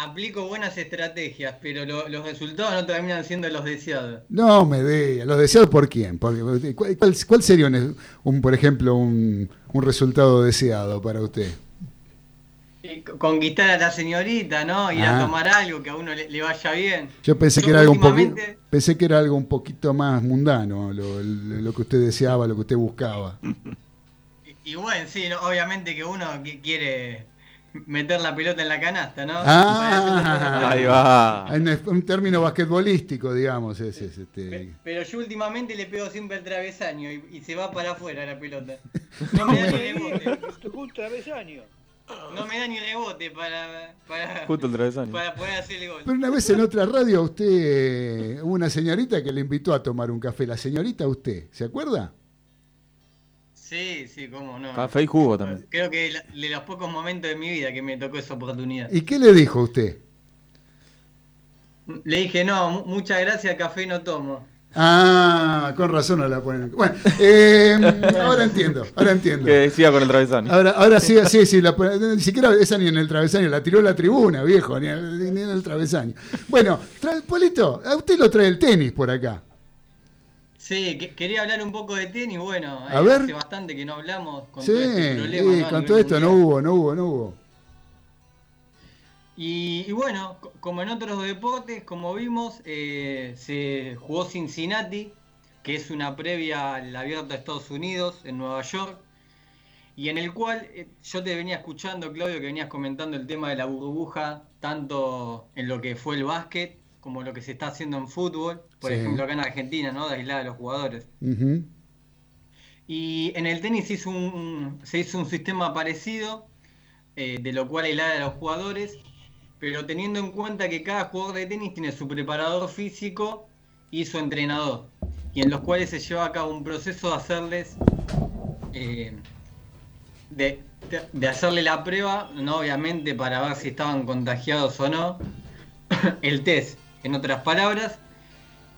Aplico buenas estrategias, pero lo- los resultados no terminan siendo los deseados. No me diga, ¿los deseados por quién? Porque, ¿cuál, cuál- cuál sería, un, un, por ejemplo, un, un resultado deseado para usted? Conquistar a la señorita, ¿no? Ir Ah. a tomar algo que a uno le, le vaya bien. Yo pensé Yo que era algo un poquito, pensé que era algo un poquito más mundano, lo, lo que usted deseaba, lo que usted buscaba. Y, y bueno, sí, no, obviamente que uno qui- quiere meter la pelota en la canasta, ¿no? Ah, Ahí va. Hay un, término basquetbolístico, digamos, ese es este. Pe- Pero yo últimamente le pego siempre al travesaño y, y se va para afuera la pelota. No me da ni rebote. Un travesaño. No me da ni rebote para, para, Justo el travesaño. para poder hacer el gol. Pero una vez en otra radio usted eh, hubo una señorita que le invitó a tomar un café. La señorita usted, ¿se acuerda? Sí, sí, cómo no. Café y jugo también. Creo que de los pocos momentos de mi vida que me tocó esa oportunidad. ¿Y qué le dijo usted? Le dije, no, mu- muchas gracias, café no tomo. Ah, con razón no la ponen. Bueno, eh, ahora entiendo, ahora entiendo. Que decía con el travesaño. Ahora, ahora sí, sí, sí, la ni siquiera esa ni en el travesaño, la tiró la tribuna, viejo, ni, en- ni en el travesaño. Bueno, tra- Polito, a usted lo trae el tenis por acá. Sí, que- quería hablar un poco de tenis, bueno, A ver. hace bastante que no hablamos con Sí, todo este problema. sí, con todo esto no hubo, no hubo, no hubo. Y, y bueno, co- como en otros deportes, como vimos, eh, se jugó Cincinnati, que es una previa al abierto de Estados Unidos, en Nueva York, y en el cual eh, yo te venía escuchando, Claudio, que venías comentando el tema de la burbuja, tanto en lo que fue el básquet, como lo que se está haciendo en fútbol, por Sí. ejemplo acá en Argentina, ¿no? De aislar a los jugadores. Y en el tenis se hizo un, se hizo un sistema parecido, eh, de lo cual aislar a los jugadores, pero teniendo en cuenta que cada jugador de tenis tiene su preparador físico y su entrenador, y en los cuales se lleva a cabo un proceso de hacerles, eh, de hacerle la prueba, no obviamente para ver si estaban contagiados o no, el test, en otras palabras,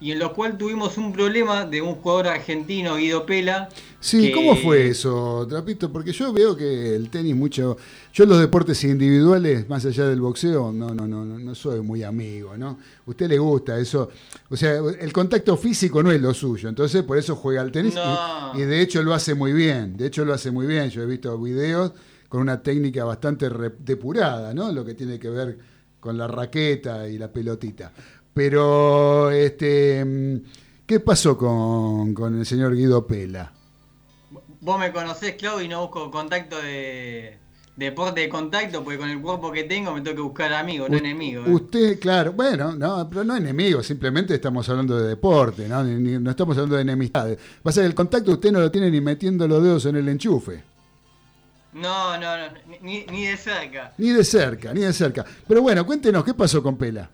y en lo cual tuvimos un problema de un jugador argentino, Guido Pela. Sí, que- ¿cómo fue eso, Trapito? Porque yo veo que el tenis mucho... Yo los deportes individuales, más allá del boxeo, no, no, no, no no soy muy amigo, ¿no? usted le gusta eso. O sea, el contacto físico no es lo suyo, entonces por eso juega al tenis y- No. y, de hecho lo hace muy bien. De hecho lo hace muy bien. Yo he visto videos con una técnica bastante depurada, ¿no? Lo que tiene que ver con la raqueta y la pelotita. Pero, este, mm, ¿qué pasó con, con el señor Guido Pela? Vos me conocés, Clau, y no busco contacto de deporte de contacto, porque con el cuerpo que tengo me tengo que buscar amigos, no U- enemigos. ¿eh? Usted, claro, bueno, no, pero no enemigo, simplemente estamos hablando de deporte, ¿no? Ni- ni- no estamos hablando de enemistades. Pasa que el contacto usted no lo tiene ni metiendo los dedos en el enchufe, No, no, no, ni, ni de cerca. ni de cerca, ni de cerca. Pero bueno, cuéntenos, ¿qué pasó con Pela?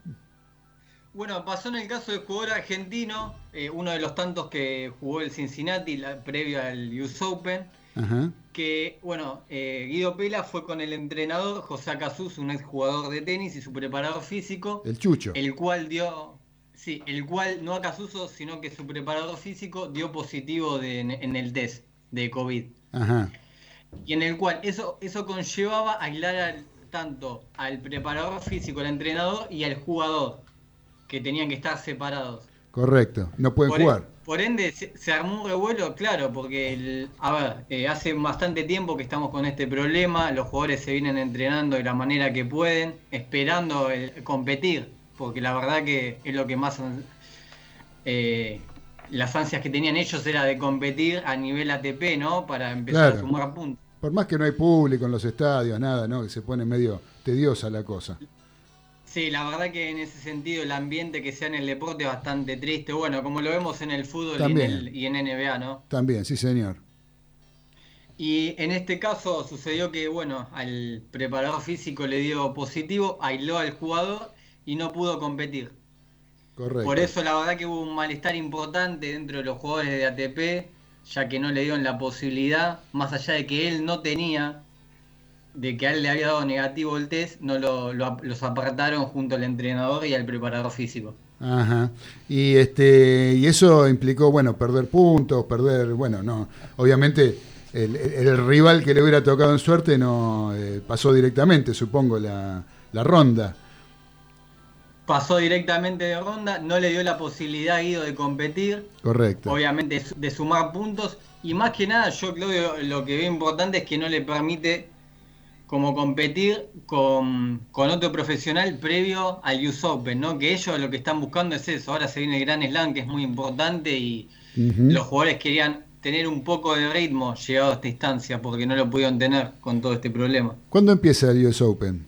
Bueno, pasó en el caso del jugador argentino, eh, uno de los tantos que jugó el Cincinnati la- previo al US Open, Ajá, que, bueno, eh, Guido Pela fue con el entrenador José Acasus, un exjugador de tenis y su preparador físico, el chucho. el cual dio, sí, el cual, no Acasuso, sino que su preparador físico dio positivo de- en, en el test de COVID. Ajá, Y en el cual eso, eso conllevaba aislar al- tanto al preparador físico, al entrenador y al jugador, que tenían que estar separados. correcto, no pueden Por, e- jugar. por ende, se, se armó un revuelo, claro, porque, el- a ver, eh, hace bastante tiempo que estamos con este problema, los jugadores se vienen entrenando de la manera que pueden, esperando el- competir, porque la verdad que es lo que más... eh, las ansias que tenían ellos era de competir a nivel ATP, ¿no? Para empezar Claro. a sumar puntos. Por más que no hay público en los estadios, nada, ¿no? Que se pone medio tediosa la cosa. Sí, la verdad que en ese sentido el ambiente que sea en el deporte es bastante triste. Bueno, como lo vemos en el fútbol y en, el- y en NBA, ¿no? También, sí, señor. Y en este caso sucedió que, bueno, al preparador físico le dio positivo, aisló al jugador y no pudo competir. Correcto. Por eso la verdad que hubo un malestar importante dentro de los jugadores de ATP, ya que no le dieron la posibilidad, más allá de que él no tenía, de que a él le había dado negativo el test, no lo, lo- los apartaron junto al entrenador y al preparador físico. Ajá. Y este y eso implicó, bueno, perder puntos, perder, bueno, no, obviamente el rival que le hubiera tocado en suerte no eh, pasó directamente, supongo, la, la ronda. Pasó directamente de ronda, no le dio la posibilidad a Guido de competir, Correcto. obviamente de sumar puntos y más que nada yo creo que lo que veo importante es que no le permite como competir con, con otro profesional previo al US Open, ¿no? Que ellos lo que están buscando es eso, ahora se viene el Gran Slam que es muy importante y los jugadores querían tener un poco de ritmo llegado a esta instancia porque no lo pudieron tener con todo este problema. ¿Cuándo empieza el US Open?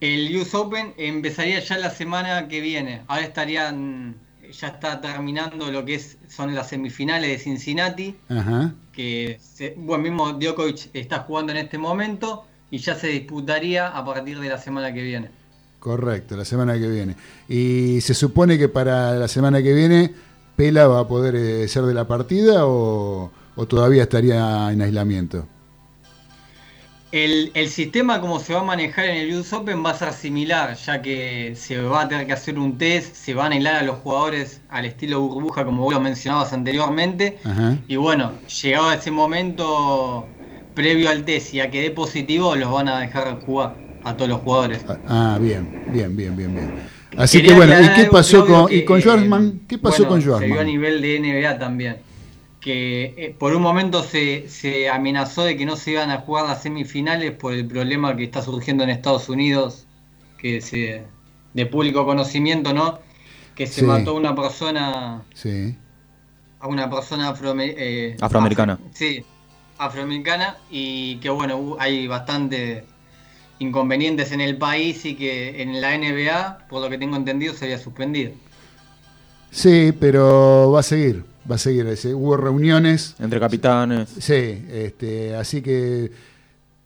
El US Open empezaría ya la semana que viene. Ahora estarían, ya está terminando lo que es, son las semifinales de Cincinnati, Ajá. que se- bueno, mismo Djokovic está jugando en este momento y ya se disputaría a partir de la semana que viene. Correcto, la semana que viene. Y se supone que para la semana que viene Pela va a poder eh, ser de la partida o, o todavía estaría en aislamiento. El, el sistema como se va a manejar en el US Open va a ser similar, ya que se va a tener que hacer un test, se van a aislar a los jugadores al estilo burbuja, como vos lo mencionabas anteriormente. Ajá. Y bueno, llegado a ese momento previo al test y a que dé positivo, los van a dejar jugar a todos los jugadores. Ah, bien, bien, bien, bien, bien. Así Quería que bueno, ¿y aclarar qué pasó con, que, y con eh, Schwarzman? ¿Qué pasó bueno, con Se vio a nivel de NBA también. Que eh, por un momento se, se amenazó de que no se iban a jugar las semifinales por el problema que está surgiendo en Estados Unidos, que se, de público conocimiento, ¿no? Que se Sí. mató una persona, Sí, a una persona afroame- eh, Afroamericana. afro- sí, afroamericana y que bueno, hay bastante inconvenientes en el país y que en la NBA, por lo que tengo entendido, se había suspendido. sí, pero va a seguir, va a seguir. ese- Hubo reuniones, Entre capitanes. sí, este, así que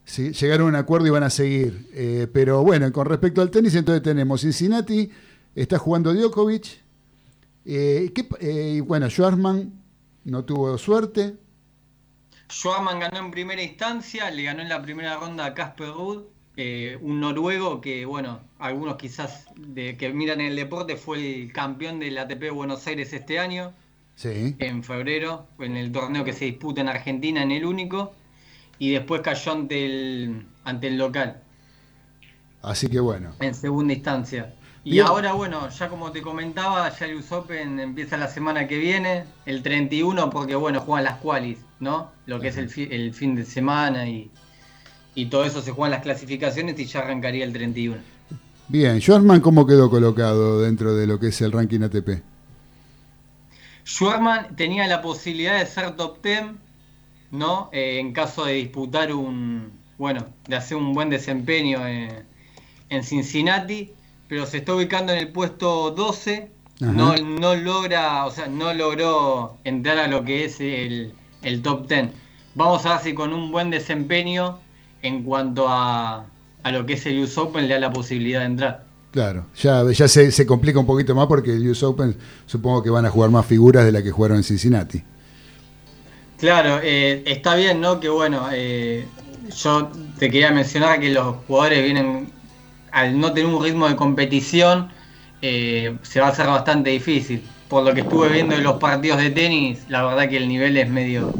sí, llegaron a un acuerdo y van a seguir. Eh, pero bueno, con respecto al tenis, entonces tenemos Cincinnati, está jugando Djokovic, eh, ¿qué pa- eh, y bueno, Schwarzman no tuvo suerte, Schwarman ganó en primera instancia, le ganó en la primera ronda a Casper Ruud, eh, un noruego que, bueno, algunos quizás de, que miran el deporte fue el campeón del ATP de Buenos Aires este año, Sí. en febrero, en el torneo que se disputa en Argentina, en el único, y después cayó ante el, ante el local, Así que bueno. en segunda instancia. Y Bien. ahora, bueno, ya como te comentaba, ya el US Open empieza la semana que viene, el 31, porque bueno, juegan las qualis, ¿no? Lo que es el, fi- el fin de semana y, y todo eso se juegan las clasificaciones y ya arrancaría el 31. Bien, Schwarzman, ¿cómo quedó colocado dentro de lo que es el ranking ATP? Schwarman tenía la posibilidad de ser top 10, ¿no? Eh, en caso de disputar un, bueno, de hacer un buen desempeño en, en Cincinnati, pero se está ubicando en el puesto 12, Ajá. no, no logra, o sea, no logró entrar a lo que es el, el top 10. Vamos a ver si con un buen desempeño en cuanto a, a lo que es el US Open le da la posibilidad de entrar. Claro, ya, ya se, se complica un poquito más porque el US Open supongo que van a jugar más figuras de las que jugaron en Cincinnati. Claro, eh, está bien, ¿no? Que bueno, eh, yo te quería mencionar que los jugadores vienen, al no tener un ritmo de competición, eh, se va a hacer bastante difícil. Por lo que estuve viendo en los partidos de tenis, la verdad que el nivel es medio,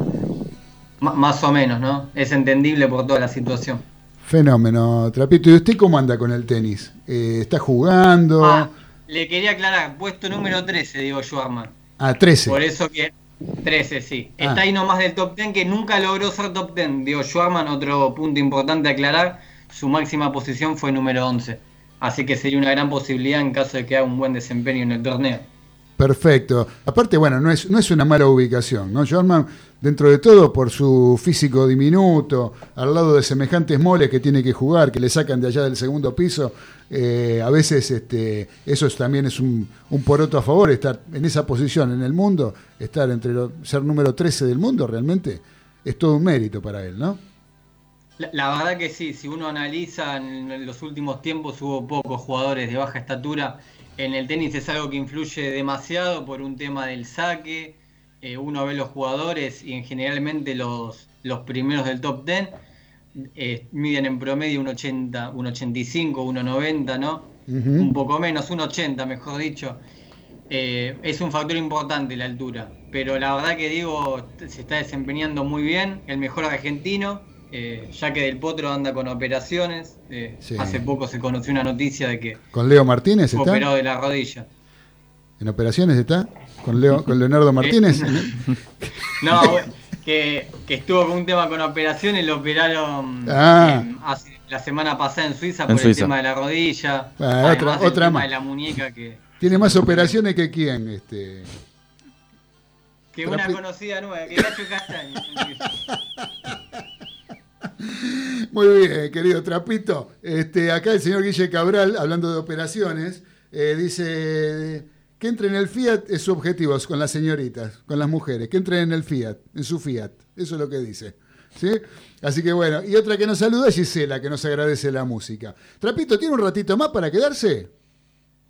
más o menos, ¿no? Es entendible por toda la situación. Fenómeno, Trapito. ¿Y usted cómo anda con el tenis? Eh, ¿Está jugando? Ah, le quería aclarar, puesto número 13, digo Schwarman. Ah, 13. Por eso que 13, sí. Ah. Está ahí nomás del top 10 que nunca logró ser top 10. Digo, Schwarman, otro punto importante a aclarar, su máxima posición fue número 11. Así que sería una gran posibilidad en caso de que haga un buen desempeño en el torneo. Perfecto. Aparte, bueno, no es, no es una mala ubicación, ¿no? Jorman, dentro de todo, por su físico diminuto, al lado de semejantes moles que tiene que jugar, que le sacan de allá del segundo piso, eh, a veces este, eso es- también es un, un poroto a favor, estar en esa posición en el mundo, estar entre los, ser número 13 del mundo, realmente es todo un mérito para él, ¿no? La, la verdad que sí, si uno analiza en los últimos tiempos hubo pocos jugadores de baja estatura. En el tenis es algo que influye demasiado por un tema del saque. Eh, uno ve los jugadores y en generalmente los, los primeros del top 10 eh, miden en promedio un 80, un 85, 1,90, ¿no? Un poco menos, un 80 mejor dicho. Eh, es un factor importante la altura, pero la verdad que Diego se está desempeñando muy bien, el mejor argentino, eh, ya que Del Potro anda con operaciones. eh, Sí. Hace poco se conoció una noticia de que ¿Con Leo Martínez fue está? operado de la rodilla. ¿En operaciones está? ¿Con, Leo, con Leonardo Martínez? No, bueno, que, que estuvo con un tema con operaciones, lo operaron Ah. eh, hace- la semana pasada en Suiza En por Suiza. el tema de la rodilla. Ah, además otra- del otra tema más. de la muñeca que, Tiene más operaciones que quién, este. que una conocida nueva, que Gacho Castaño. Muy bien, querido Trapito. Este, acá el señor Guille Cabral, hablando de operaciones, eh, dice que entre en el Fiat es su objetivo con las señoritas, con las mujeres, que entren en el Fiat, en su Fiat. Eso es lo que dice. ¿Sí? Así que bueno, y otra que nos saluda es Gisela, que nos agradece la música. Trapito, ¿tiene un ratito más para quedarse?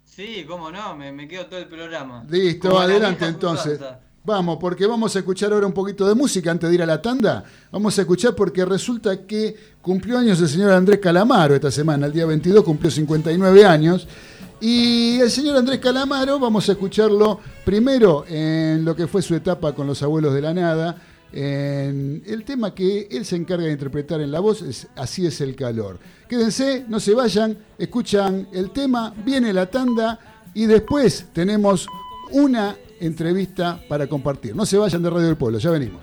Sí, cómo no, me, me quedo todo el programa. Listo, adelante entonces. usanza. Vamos, porque vamos a escuchar ahora un poquito de música antes de ir a la tanda. Vamos a escuchar porque resulta que cumplió años el señor Andrés Calamaro esta semana, el día 22 cumplió 59 años. Y el señor Andrés Calamaro, vamos a escucharlo primero en lo que fue su etapa con los abuelos de la nada, en el tema que él se encarga de interpretar en la voz, es Así es el calor. Quédense, no se vayan, escuchan el tema, viene la tanda y después tenemos una entrevista para compartir. No se vayan de Radio del Pueblo, ya venimos.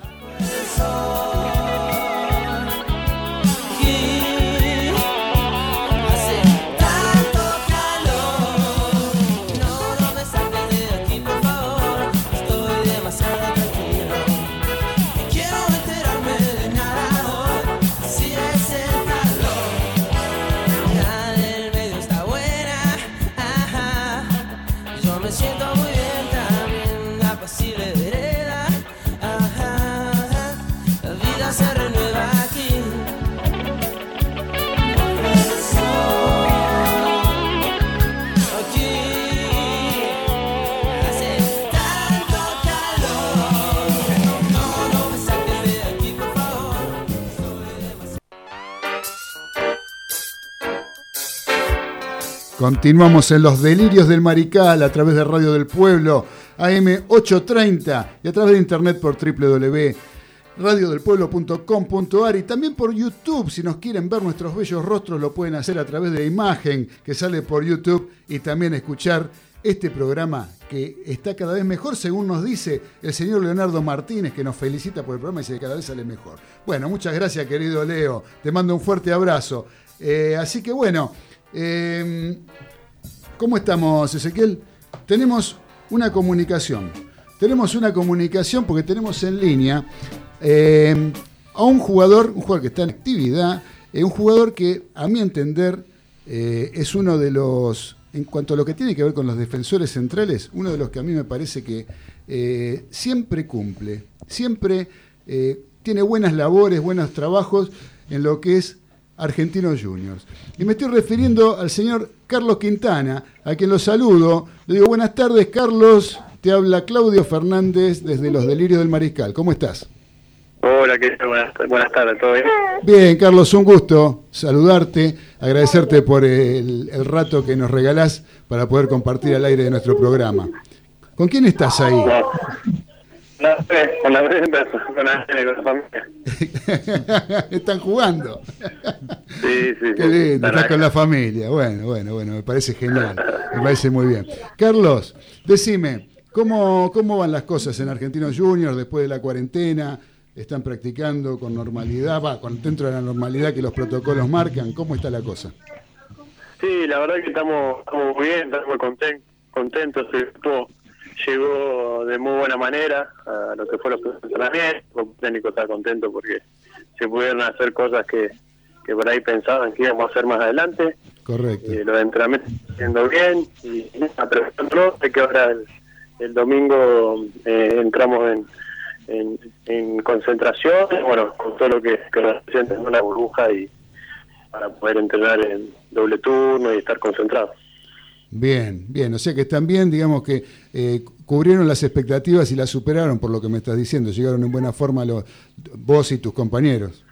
Continuamos en los delirios del Marical a través de Radio del Pueblo, AM830 y a través de internet por www.radiodelpueblo.com.ar y también por YouTube. Si nos quieren ver nuestros bellos rostros, lo pueden hacer a través de imagen que sale por YouTube y también escuchar este programa que está cada vez mejor, según nos dice el señor Leonardo Martínez, que nos felicita por el programa y dice que cada vez sale mejor. Bueno, muchas gracias, querido Leo. Te mando un fuerte abrazo. Eh, así que bueno, eh, ¿cómo estamos, Ezequiel? Tenemos una comunicación. Tenemos una comunicación porque tenemos en línea eh, a un jugador, un jugador que está en actividad, eh, un jugador que, a mi entender, eh, es uno de los, en cuanto a lo que tiene que ver con los defensores centrales, uno de los que a mí me parece que eh, siempre cumple, siempre eh, tiene buenas labores, buenos trabajos en lo que es Argentinos Juniors. Y me estoy refiriendo al señor Carlos Quintana, a quien lo saludo. Le digo, buenas tardes, Carlos. Te habla Claudio Fernández desde Los Delirios del Mariscal. ¿Cómo estás? Hola, ¿qué tal? Buenas, buenas tardes, ¿todo bien? Bien, Carlos, un gusto saludarte, agradecerte por el, el rato que nos regalás para poder compartir al aire de nuestro programa. ¿Con quién estás ahí? No, no, con la con la, con la familia. Están jugando. Sí, sí. Qué lindo, estás con la familia. Bueno, bueno, bueno, me parece genial. Me parece muy bien. Carlos, decime, ¿cómo, cómo van las cosas en Argentinos Juniors después de la cuarentena? ¿Están practicando con normalidad? Va, con, dentro de la normalidad que los protocolos marcan. ¿Cómo está la cosa? Sí, la verdad que estamos, estamos muy bien, estamos contentos. Grupo llegó de muy buena manera a lo que fue los entrenamientos. El técnico está contento porque se pudieron hacer cosas que, que por ahí pensaban que íbamos a hacer más adelante. Correcto. Eh, los entrenamientos están yendo bien y de que ahora el, el domingo eh, entramos en, en, en concentración, bueno, con todo lo que, que representa una burbuja y para poder entrenar en doble turno y estar concentrados. Bien, bien. O sea que bien, digamos que eh, cubrieron las expectativas y las superaron por lo que me estás diciendo. Llegaron en buena forma los, vos y tus compañeros.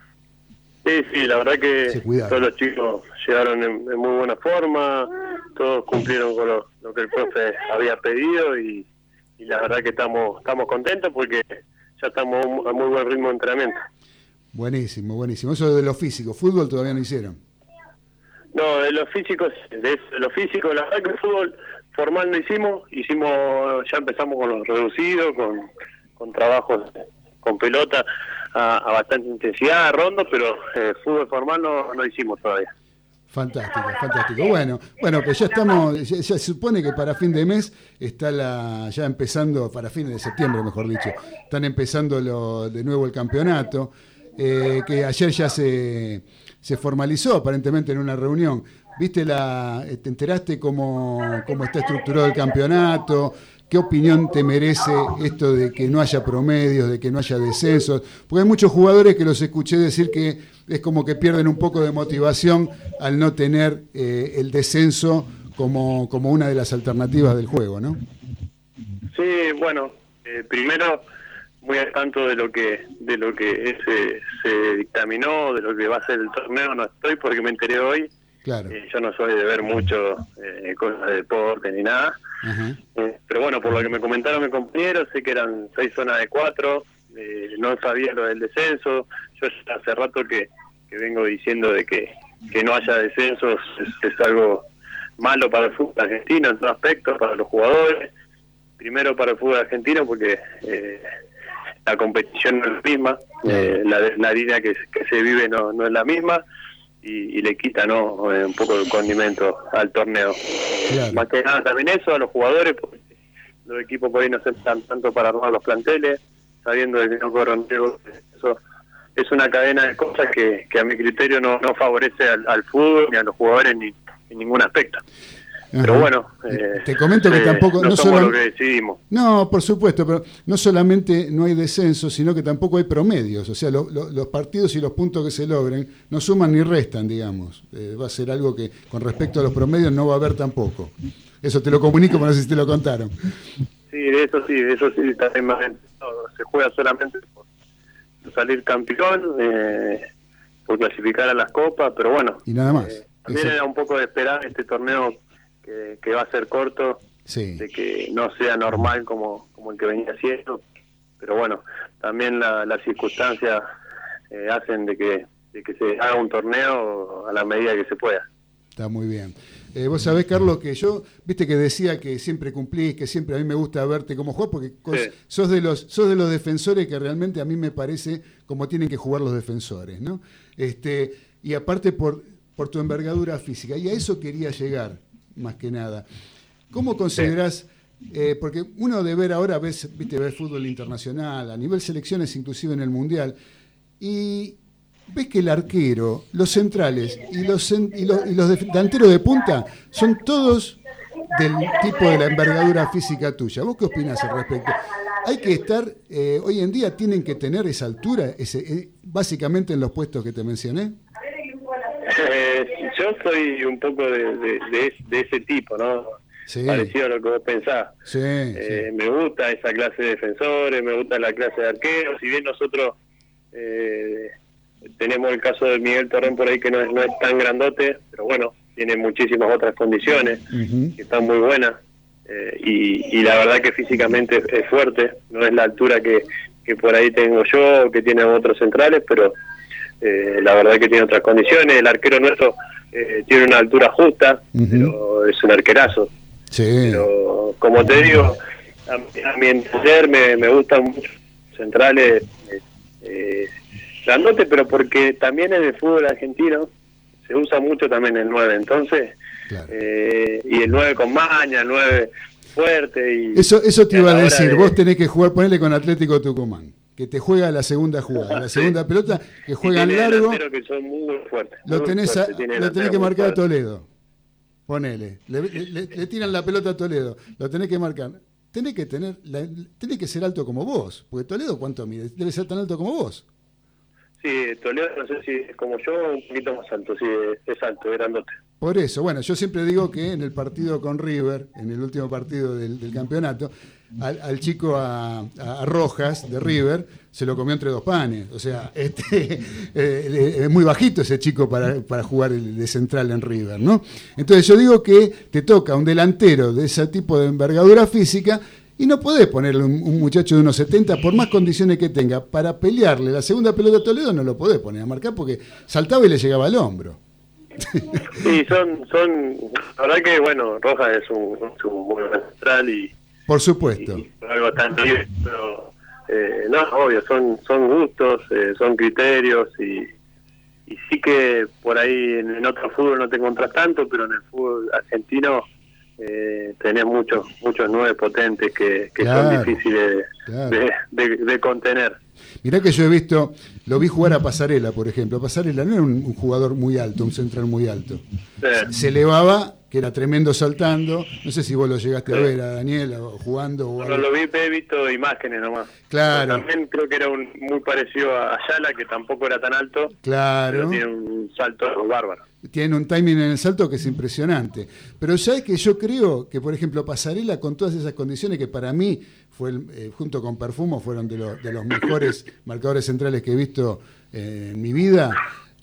Sí, sí, la verdad que todos los chicos llegaron en, en muy buena forma, todos cumplieron con lo, lo que el profe había pedido y, y la verdad que estamos estamos contentos porque ya estamos a muy buen ritmo de entrenamiento. Buenísimo, buenísimo. Eso de lo físico. Fútbol todavía no hicieron. No, de los físicos, de, los físicos, la verdad que el fútbol formal no hicimos, hicimos, ya empezamos con los reducidos, con, trabajos con pelota a, bastante intensidad, rondo, pero eh, fútbol formal no, no hicimos todavía. Fantástico, fantástico. Bueno, bueno, pues ya estamos, ya, ya se supone que para fin de mes está la, ya empezando, para fines de septiembre, mejor dicho, están empezando lo, de nuevo el campeonato, eh, que ayer ya se, se formalizó aparentemente en una reunión. ¿Viste la, te enteraste cómo, cómo está estructurado el campeonato? ¿Qué opinión te merece esto de que no haya promedios, de que no haya descensos? Porque hay muchos jugadores que los escuché decir que es como que pierden un poco de motivación al no tener eh, el descenso como, como una de las alternativas del juego, ¿no? Sí, bueno, eh, primero muy al tanto de lo que de lo que se, se dictaminó, de lo que va a ser el torneo, no estoy porque me enteré hoy. Claro. Eh, yo no soy de ver mucho eh, cosas de deporte ni nada. Eh, pero bueno, por lo que me comentaron mis compañeros, sé que eran seis zonas de cuatro, eh, no sabía lo del descenso. Yo hace rato que, que vengo diciendo de que, que no haya descensos es, es algo malo para el fútbol argentino en todo aspecto, para los jugadores. Primero para el fútbol argentino porque eh, la competición no es la misma, eh, la, línea que, que se vive no, no es la misma y, y le quita no Eh, un poco de condimento al torneo. Claro. Más que nada también eso a los jugadores, porque los equipos por ahí no se están tanto para armar los planteles, sabiendo que no corren. Eso es una cadena de cosas que, que a mi criterio no, no favorece al, al fútbol ni a los jugadores ni en ningún aspecto. Pero bueno, eh, Te comento que eh, tampoco- no, no somos solo- lo que decidimos. No, por supuesto, pero no solamente no hay descenso, sino que tampoco hay promedios. O sea, lo- lo- los partidos y los puntos que se logren no suman ni restan, digamos. Eh, va a ser algo que con respecto a los promedios no va a haber tampoco. Eso te lo comunico, pero no sé si te lo contaron. Sí, de eso sí, de eso sí, también se juega solamente por salir campeón, eh, por clasificar a las copas, pero bueno, Y nada más. también era un poco de esperar este torneo que, que va a ser corto, Sí. de que no sea normal como, como el que venía siendo. Pero bueno, también la- las circunstancias eh, hacen de que, de que se haga un torneo a la medida que se pueda. Está muy bien. Eh, vos sabés, Carlos, que yo, viste que decía que siempre cumplís, que siempre a mí me gusta verte como jugador, porque Sí. sos, de los, sos de los defensores que realmente a mí me parece como tienen que jugar los defensores, ¿no? Este, y aparte por, por tu envergadura física. Y a eso quería llegar, más que nada. ¿Cómo considerás, eh, porque uno de ver ahora, ves, viste, ves fútbol internacional, a nivel selecciones, inclusive en el Mundial, y ves que el arquero, los centrales y los, y los, y los delanteros de punta son todos del tipo de la envergadura física tuya. ¿Vos qué opinás al respecto? Hay que estar, eh, hoy en día tienen que tener esa altura, ese, eh, básicamente en los puestos que te mencioné. Eh, yo soy un poco de, de- de- de ese tipo, ¿no? Sí. Parecido a lo que vos pensás. Sí, Eh, Me gusta esa clase de defensores, me gusta la clase de arqueros. Si bien nosotros eh, tenemos el caso de Miguel Torrén por ahí que no es, no es tan grandote, pero bueno, tiene muchísimas otras condiciones que están muy buenas. Eh, y, y la verdad que físicamente es, es fuerte, no es la altura que, que por ahí tengo yo o que tienen otros centrales, pero eh, la verdad que tiene otras condiciones. El arquero nuestro eh, tiene una altura justa, pero es un arquerazo. Sí. Pero como te digo, a, a mi entender me, me gustan mucho centrales eh, eh, grandotes, pero porque también en el fútbol argentino se usa mucho también el 9, entonces, eh, y el 9 con maña, el 9 fuerte. Y, Eso, eso te iba a decir, de- vos tenés que jugar, ponele con Atlético Tucumán, que te juega la segunda jugada, la segunda pelota, que juegan tiene largo, delanteros que son muy fuertes. lo tenés, a- lo tenés que marcar a. Toledo. Ponele, le, le- le tiran la pelota a Toledo, lo tenés que marcar. Tenés que tener, la- tenés que ser alto como vos, porque Toledo cuánto mide, debe ser tan alto como vos. Sí, Toledo no sé si es como yo, un poquito más alto, sí, es alto, grandote. Por eso, bueno, yo siempre digo que en el partido con River, en el último partido del, del campeonato, al, al chico a, Rojas de River se lo comió entre dos panes. O sea, este, eh, es muy bajito ese chico para, para jugar de central en River, ¿no? Entonces yo digo que te toca un delantero de ese tipo de envergadura física y no podés ponerle un, un muchacho de unos 70, por más condiciones que tenga, para pelearle la segunda pelota a Toledo, no lo podés poner a marcar porque saltaba y le llegaba al hombro. Sí, son, son, la verdad que bueno, Rojas es un, es central y Por supuesto. algo bien, pero eh, no, obvio, son, son gustos, eh, son criterios y, y sí que por ahí en, en otro fútbol no te encontrás tanto, pero en el fútbol argentino eh, tenés muchos muchos nueve potentes que, que Claro, son difíciles claro. de, de- de contener. Mirá que yo he visto, lo vi jugar a Pasarela, por ejemplo. Pasarela no era un, un jugador muy alto, un central muy alto. Sí. Se elevaba, que era tremendo saltando. No sé si vos lo llegaste a ver a Daniel o jugando o No lo vi, he visto imágenes nomás. Claro. Pero también creo que era un, muy parecido a Ayala, que tampoco era tan alto, Claro. pero tiene un salto bárbaro. Tiene un timing en el salto que es impresionante. Pero sabes que yo creo que, por ejemplo, Pasarela con todas esas condiciones que para mí fue el- eh, junto con Perfumo fueron de, los- de los mejores marcadores centrales que he visto eh, en mi vida.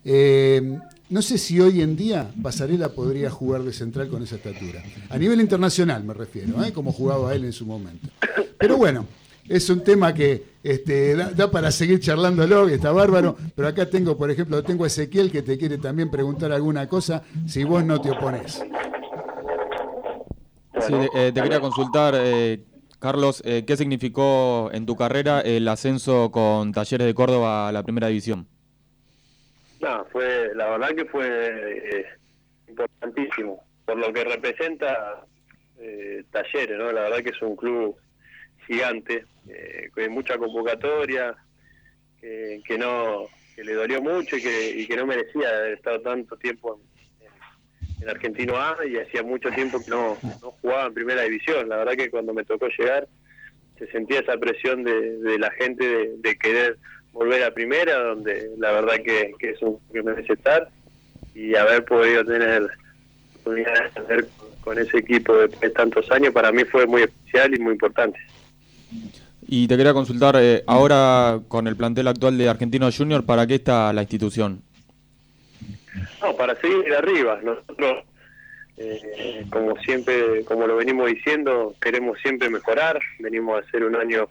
Eh, no sé si hoy en día Pasarela podría jugar de central con esa estatura. A nivel internacional me refiero, ¿eh? como jugaba él en su momento. Pero bueno, es un tema que este, da, para seguir charlándolo, que está bárbaro. Pero acá tengo, por ejemplo, tengo a Ezequiel que te quiere también preguntar alguna cosa, si vos no te opones. Sí, eh, te quería consultar, eh, Carlos, ¿qué significó en tu carrera el ascenso con Talleres de Córdoba a la primera división? No, fue, la verdad que fue eh, importantísimo, por lo que representa eh, Talleres, ¿no? La verdad que es un club gigante, eh, con mucha convocatoria, que, que no que le dolió mucho y que, y que no merecía haber estado tanto tiempo en, en Argentino A y hacía mucho tiempo que no, no jugaba en primera división. La verdad que cuando me tocó llegar se sentía esa presión de, de la gente de querer volver a primera, donde la verdad que, que es un que merece estar y haber podido tener oportunidad de con, con ese equipo después de tantos años para mí fue muy especial y muy importante. Y te quería consultar, eh, ahora con el plantel actual de Argentino Junior, ¿para qué está la institución? No, para seguir arriba. Nosotros Eh, como siempre, como lo venimos diciendo, queremos siempre mejorar. Venimos a hacer un año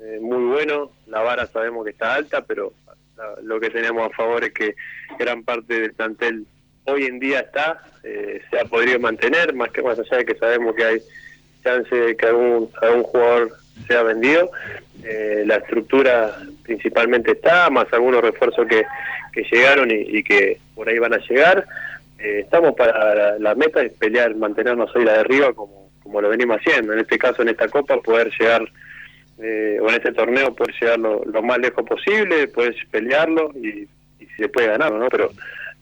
eh, muy bueno. La vara sabemos que está alta, pero la- lo que tenemos a favor es que gran parte del plantel hoy en día está, eh, se ha podido mantener, más que más allá de que sabemos que hay chance de que algún, algún jugador sea vendido. Eh, la estructura principalmente está, más algunos refuerzos que, que llegaron y, que por ahí van a llegar. Eh, estamos para la, la meta es pelear, mantenernos ahí la de arriba como, como lo venimos haciendo. En este caso, en esta copa, poder llegar, eh, o en este torneo, poder llegar lo, lo más lejos posible, poder pelearlo y, y si se puede ganarlo, ¿no? Pero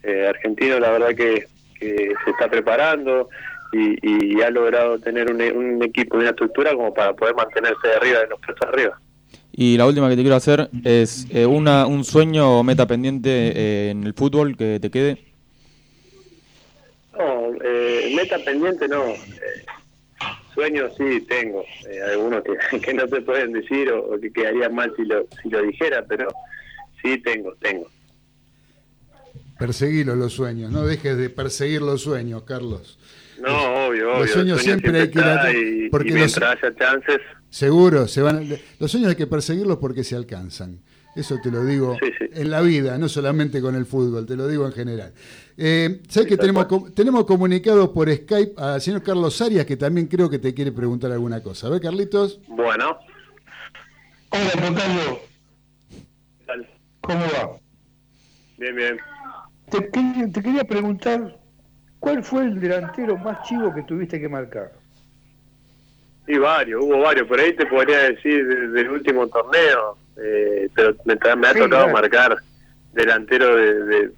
eh, Argentino, la verdad que, que se está preparando y, y ha logrado tener un, un equipo y una estructura como para poder mantenerse de arriba de los puestos arriba. Y la última que te quiero hacer es eh, una, un sueño o meta pendiente eh, en el fútbol que te quede. No, eh, meta pendiente no. Sueños sí tengo. Eh, algunos que, que no se pueden decir o, o que quedarían mal si lo, si lo dijera, pero sí tengo, tengo. Perseguilo los sueños, no dejes de perseguir los sueños, Carlos. No, obvio, obvio. Los sueños siempre hay que ir a- porque y los- haya chances, Seguro, se van, los sueños hay que perseguirlos porque se alcanzan. Eso te lo digo en la vida, no solamente con el fútbol, te lo digo en general. Eh, ¿Sabes que tenemos, com- tenemos comunicado por Skype al señor Carlos Arias, que también creo que te quiere preguntar alguna cosa? A ver, Carlitos. bueno. Hola, Tocayo. ¿Cómo va? Bien, bien. Te, quería- te quería preguntar, ¿cuál fue el delantero más chivo que tuviste que marcar? Y varios, hubo varios. Por ahí te podría decir de- del último torneo, eh, pero me, ha Sí, tocado claro. marcar delanteros de, de-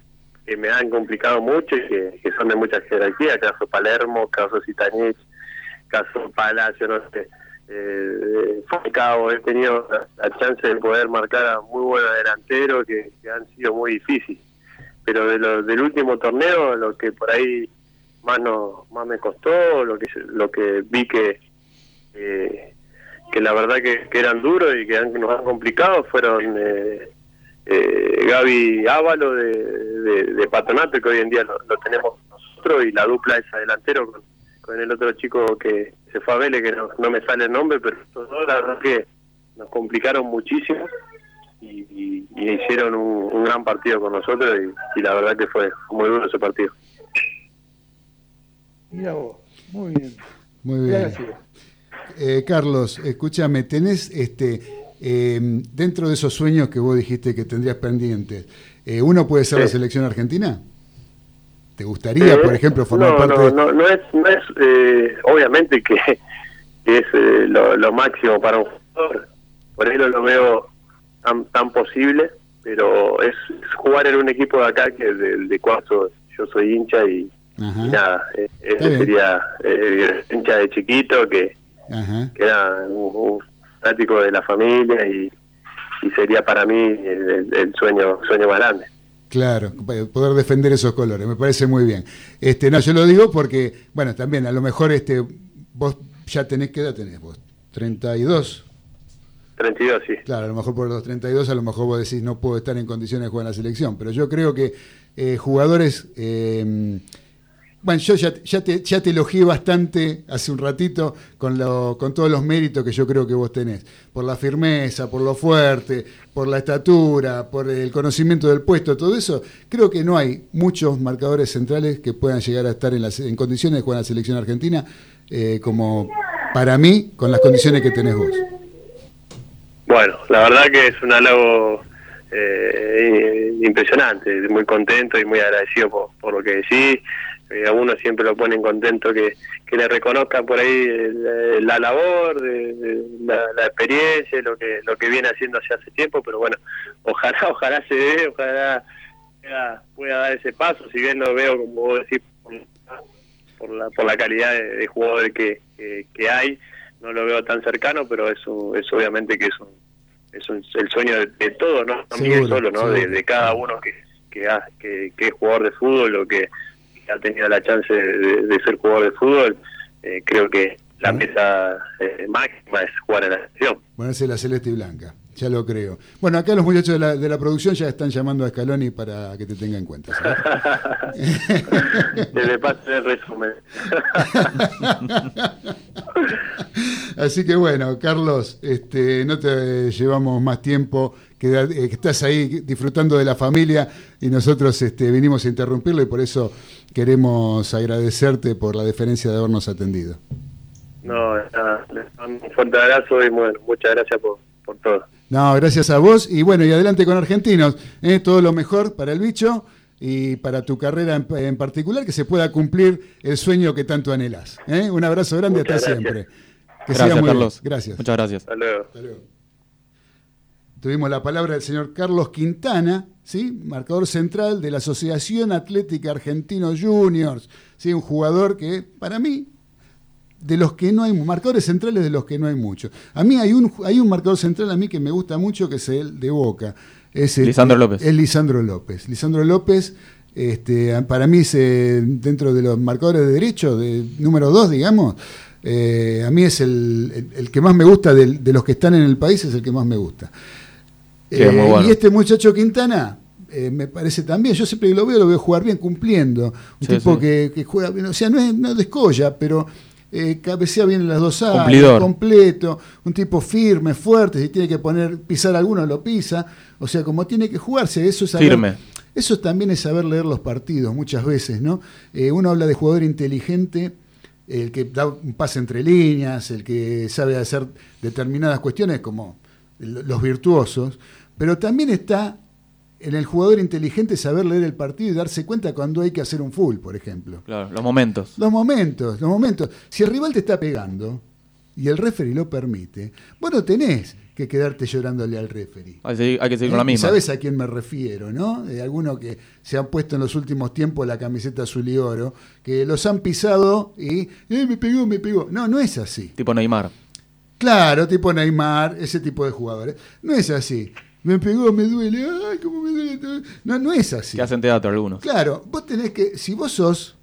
que me han complicado mucho y que, son de mucha jerarquía. Caso Palermo, caso Zitanich, caso Palacio, no sé. Eh, Falcao, he tenido la, chance de poder marcar a muy buenos delanteros que, han sido muy difíciles. Pero de lo- del último torneo, lo que por ahí más no, más me costó, lo que lo que vi que eh, que la verdad que, que eran duros y que han- nos han complicado fueron eh, eh, Gaby Ávalo de, de, de Patronato, que hoy en día lo, lo tenemos nosotros, y la dupla esa delantero con, con el otro chico que se fue a Vélez, que no, no me sale el nombre, pero la verdad que nos complicaron muchísimo y, y- y hicieron un, un gran partido con nosotros y, y la verdad que fue muy duro ese partido. Mira vos, muy bien. Muy bien. Gracias. Eh, Carlos, escúchame, tenés este eh, dentro de esos sueños que vos dijiste que tendrías pendientes, eh, ¿uno puede ser la selección argentina? ¿Te gustaría, Eh, por ejemplo, formar no, parte no, de- no, no es, no es eh, obviamente que, que es lo, lo máximo para un jugador. Por ahí no lo veo tan, tan posible, pero es jugar en un equipo de acá que es del de Cuarzo. Yo soy hincha y, nada, ese sería hincha de chiquito que, que era un, un fanático de la familia y, y sería para mí el, sueño sueño más grande. Claro, poder defender esos colores, me parece muy bien. Este, no, yo lo digo porque, bueno, también a lo mejor este, vos ya tenés, ¿qué edad tenés vos? 32. 32, sí. Claro, a lo mejor por los 32, a lo mejor vos decís no puedo estar en condiciones de jugar en la selección, pero yo creo que eh, jugadores, eh, bueno, yo ya, ya, te, ya te elogié bastante hace un ratito con, lo, con todos los méritos que yo creo que vos tenés, por la firmeza, por lo fuerte, por la estatura, por el conocimiento del puesto, todo eso, creo que no hay muchos marcadores centrales que puedan llegar a estar en, la, se- en condiciones de jugar en la selección argentina, eh, como para mí, con las condiciones que tenés vos. Bueno, la verdad que es un halago eh, impresionante, muy contento y muy agradecido por, por lo que decís. Eh, a uno siempre lo ponen contento que, que le reconozcan por ahí el- la labor, de- de la, la experiencia, lo que lo que viene haciendo hace hace tiempo, pero bueno, ojalá, ojalá se dé, ojalá pueda, pueda dar ese paso, si bien lo veo, como vos decís, por, por la, por la calidad de, de jugadores que, que, que hay, no lo veo tan cercano, pero eso es obviamente que es un, es un- el sueño de, de todos, no también Seguro, solo, ¿no? De, cada uno que que, ha- que, que es jugador de fútbol o que ha tenido la chance de, ser jugador de fútbol, eh, creo que, la meta eh, máxima es jugar en la selección. Ponerse la celeste y blanca, ya lo creo. Bueno, acá los muchachos de la, de la producción ya están llamando a Scaloni para que te tenga en cuenta. Que le pasen el resumen. Así que bueno, Carlos, este, no te llevamos más tiempo, que, eh, que estás ahí disfrutando de la familia y nosotros este, vinimos a interrumpirlo y por eso queremos agradecerte por la deferencia de habernos atendido. No, nada, un fuerte abrazo y bueno, muchas gracias por, por todo. No, gracias a vos y bueno, y adelante con Argentinos, ¿eh? todo lo mejor para el bicho y para tu carrera en, en particular, que se pueda cumplir el sueño que tanto anhelás. ¿eh? Un abrazo grande, Muchas hasta gracias. siempre. Que Gracias, siga muy bien. Carlos. Gracias. Muchas gracias. Hasta luego. Hasta luego. Tuvimos la palabra del señor Carlos Quintana, ¿sí? marcador central de la Asociación Atlética Argentino Juniors, ¿sí? un jugador que, para mí, de los que no hay, marcadores centrales de los que no hay muchos. A mí hay un, hay un marcador central a mí que me gusta mucho, que es el de Boca. Es el- Lisandro López. Es Lisandro López. Lisandro López, este, para mí, es, eh, dentro de los marcadores de derecho, de número dos, digamos, eh, a mí es el, el- el que más me gusta de, los que están en el país, es el que más me gusta. Sí, Eh, bueno. Y este muchacho Quintana, eh, me parece también, yo siempre que lo veo, lo veo jugar bien, cumpliendo. Un Sí, tipo sí. Que, que juega bien, o sea, no es no descolla, pero eh, cabecea bien en las dos áreas, Cumplidor. completo, un tipo firme, fuerte, si tiene que poner, pisar alguno, lo pisa. O sea, como tiene que jugarse, eso es saber- Firme. Eso también es saber leer los partidos muchas veces, ¿no? Eh, uno habla de jugador inteligente, el que da un pase entre líneas, el que sabe hacer determinadas cuestiones como los virtuosos, pero también está en el jugador inteligente saber leer el partido y darse cuenta cuando hay que hacer un full, por ejemplo. Claro, los momentos. Los momentos, los momentos. Si el rival te está pegando y el referee lo permite, vos no tenés que quedarte llorándole al referee. Hay que seguir, hay que seguir con la ¿Eh? Misma. ¿Sabes a quién me refiero, no? De alguno que se han puesto en los últimos tiempos la camiseta azul y oro, que los han pisado y eh, me pegó, me pegó. No, no es así. Tipo Neymar. Claro, tipo Neymar, ese tipo de jugadores. No es así. Me pegó, me duele, ay, cómo me duele. No, no es así. Que hacen teatro algunos. Claro, vos tenés que, si vos sos,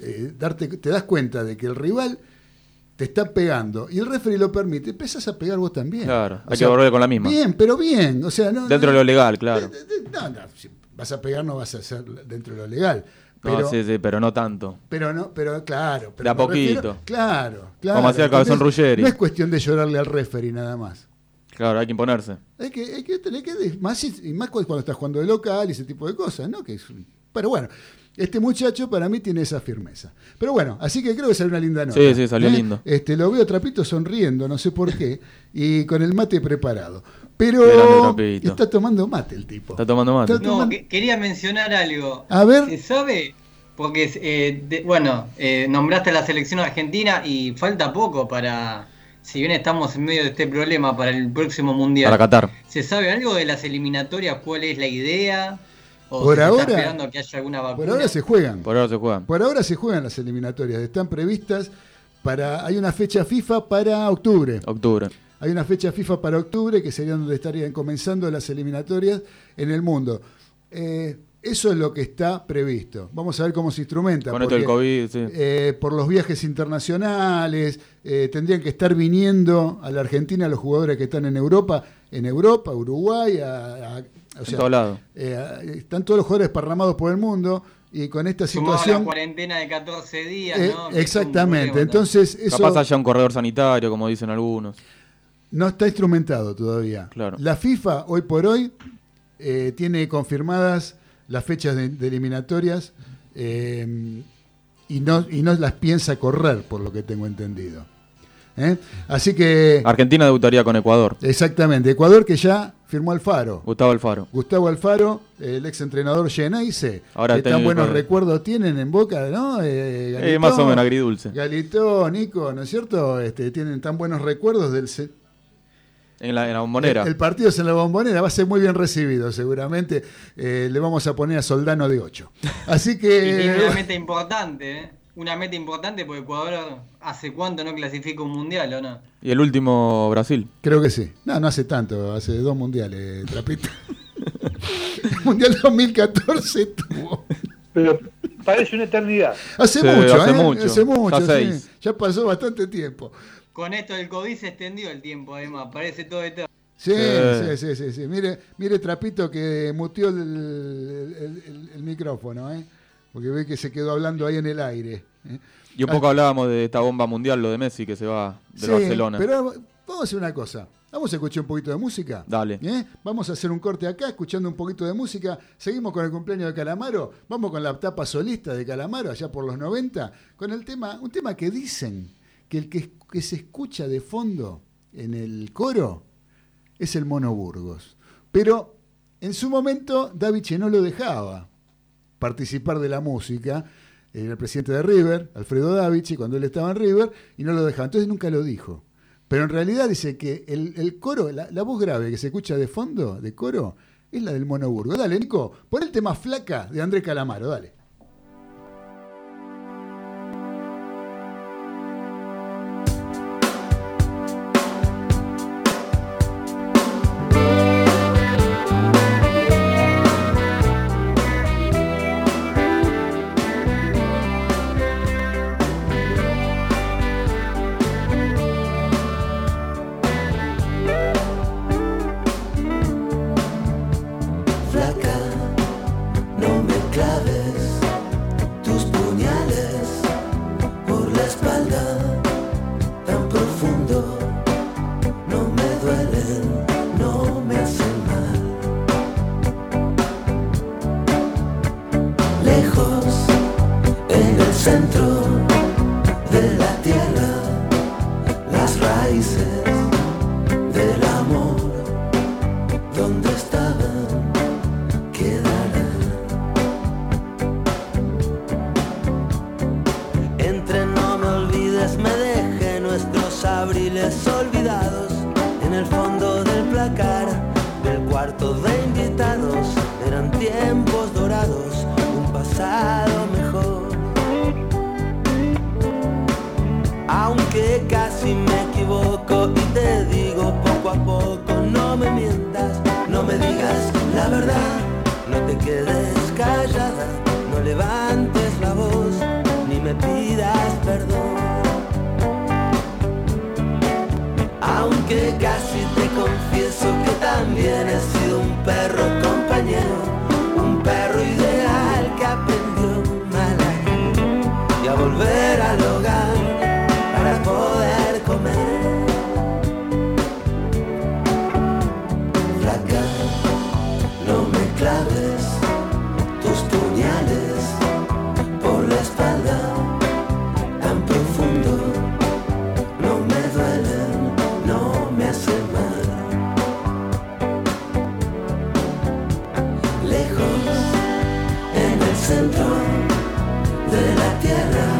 eh, darte, te das cuenta de que el rival te está pegando y el referee lo permite, empezás a pegar vos también. Claro, O hay sea, que volver con la misma. Bien, pero bien. O sea, no, Dentro no, de lo legal, claro. no, no, si vas a pegar no vas a hacer dentro de lo legal. No, Pero, sí, sí, pero no tanto. pero no, pero claro. Pero De a refiero- poquito. claro, claro. Como hacía el Cabezón Ruggeri. No es cuestión de llorarle al referee nada más. Claro, hay que imponerse. Hay que, hay que tener que. Más, y más cuando estás jugando de local y ese tipo de cosas, ¿no? Que es- pero bueno, este muchacho para mí tiene esa firmeza. Pero bueno, así que creo que salió una linda nota. Sí, sí, salió ¿eh? lindo. Este, lo veo Trapito sonriendo, no sé por qué, y con el mate preparado. Pero está tomando mate el tipo. Está tomando mate. Está No, que- quería mencionar algo. A ver. ¿Se sabe? Porque, eh, de- bueno, eh, nombraste a la selección argentina y falta poco para, si bien estamos en medio de este problema, para el próximo mundial. Para Qatar. ¿Se sabe algo de las eliminatorias? ¿Cuál es la idea? ¿O Por se ahora- está esperando que haya alguna vacuna? Por ahora se juegan. Por ahora se juegan. Por ahora se juegan las eliminatorias. Están previstas para. Hay una fecha FIFA para octubre. Octubre. Hay una fecha FIFA para octubre que sería donde estarían comenzando las eliminatorias en el mundo. Eh, eso es lo que está previsto. Vamos a ver cómo se instrumenta. Con esto del porque, COVID, sí. eh, por los viajes internacionales, eh, tendrían que estar viniendo a la Argentina los jugadores que están en Europa, en Europa, Uruguay, a- a- o sea, todos lados. eh, a- están todos los jugadores esparramados por el mundo y con esta Sumado a la situación... cuarentena de 14 días, eh, ¿no? Exactamente, entonces eso Capaz haya un corredor sanitario, como dicen algunos. no está instrumentado todavía. Claro. La FIFA hoy por hoy eh, tiene confirmadas las fechas de, de eliminatorias eh, y, no, y no las piensa correr, por lo que tengo entendido. ¿Eh? Así que, Argentina debutaría con Ecuador. exactamente, Ecuador que ya firmó Alfaro. Gustavo Alfaro. Gustavo Alfaro, el ex entrenador Geneise, Ahora que tan buenos recuerdos tienen en Boca, ¿no? Eh, Eh, más o menos agridulce. Galito, Nico, ¿no es cierto? Este, tienen tan buenos recuerdos del, En la, en la bombonera. el, el partido es en la bombonera, va a ser muy bien recibido, seguramente. Eh, le vamos a poner a Soldano de 8. Así Y tiene una que. meta importante, ¿eh? Una meta importante porque Ecuador hace cuánto no clasifica un mundial, ¿o no? Y el último, Brasil. Creo que sí. No, no hace tanto, hace dos mundiales, Trapito. el mundial 2014 tuvo. Pero, parece una eternidad. Hace Sí, mucho, hace ¿eh? mucho. Hace mucho, Ya sí. seis. Ya pasó bastante tiempo. Con esto del COVID se extendió el tiempo, además. Parece todo eterno. Sí, Sí. sí, sí, sí, sí. Mire, mire Trapito que muteó el, el- el- el micrófono, ¿eh? Porque ve que se quedó hablando ahí en el aire. ¿eh? Y un poco hablábamos de esta bomba mundial, lo de Messi que se va del Sí, Barcelona. Pero vamos a hacer una cosa. Vamos a escuchar un poquito de música. Dale. ¿eh? Vamos a hacer un corte acá, escuchando un poquito de música. Seguimos con el cumpleaños de Calamaro. Vamos con la etapa solista de Calamaro, allá por los 90, con el tema, un tema que dicen que el que, que se escucha de fondo en el coro es el Mono Burgos. Pero en su momento Daviche no lo dejaba participar de la música. Era el presidente de River, Alfredo Davichi, cuando él estaba en River, y no lo dejaba. Entonces nunca lo dijo. Pero en realidad dice que el, el coro, la, la voz grave que se escucha de fondo, de coro, es la del Mono Burgos. Dale, Nico, pon el tema flaca de Andrés Calamaro, dale. centro de la tierra.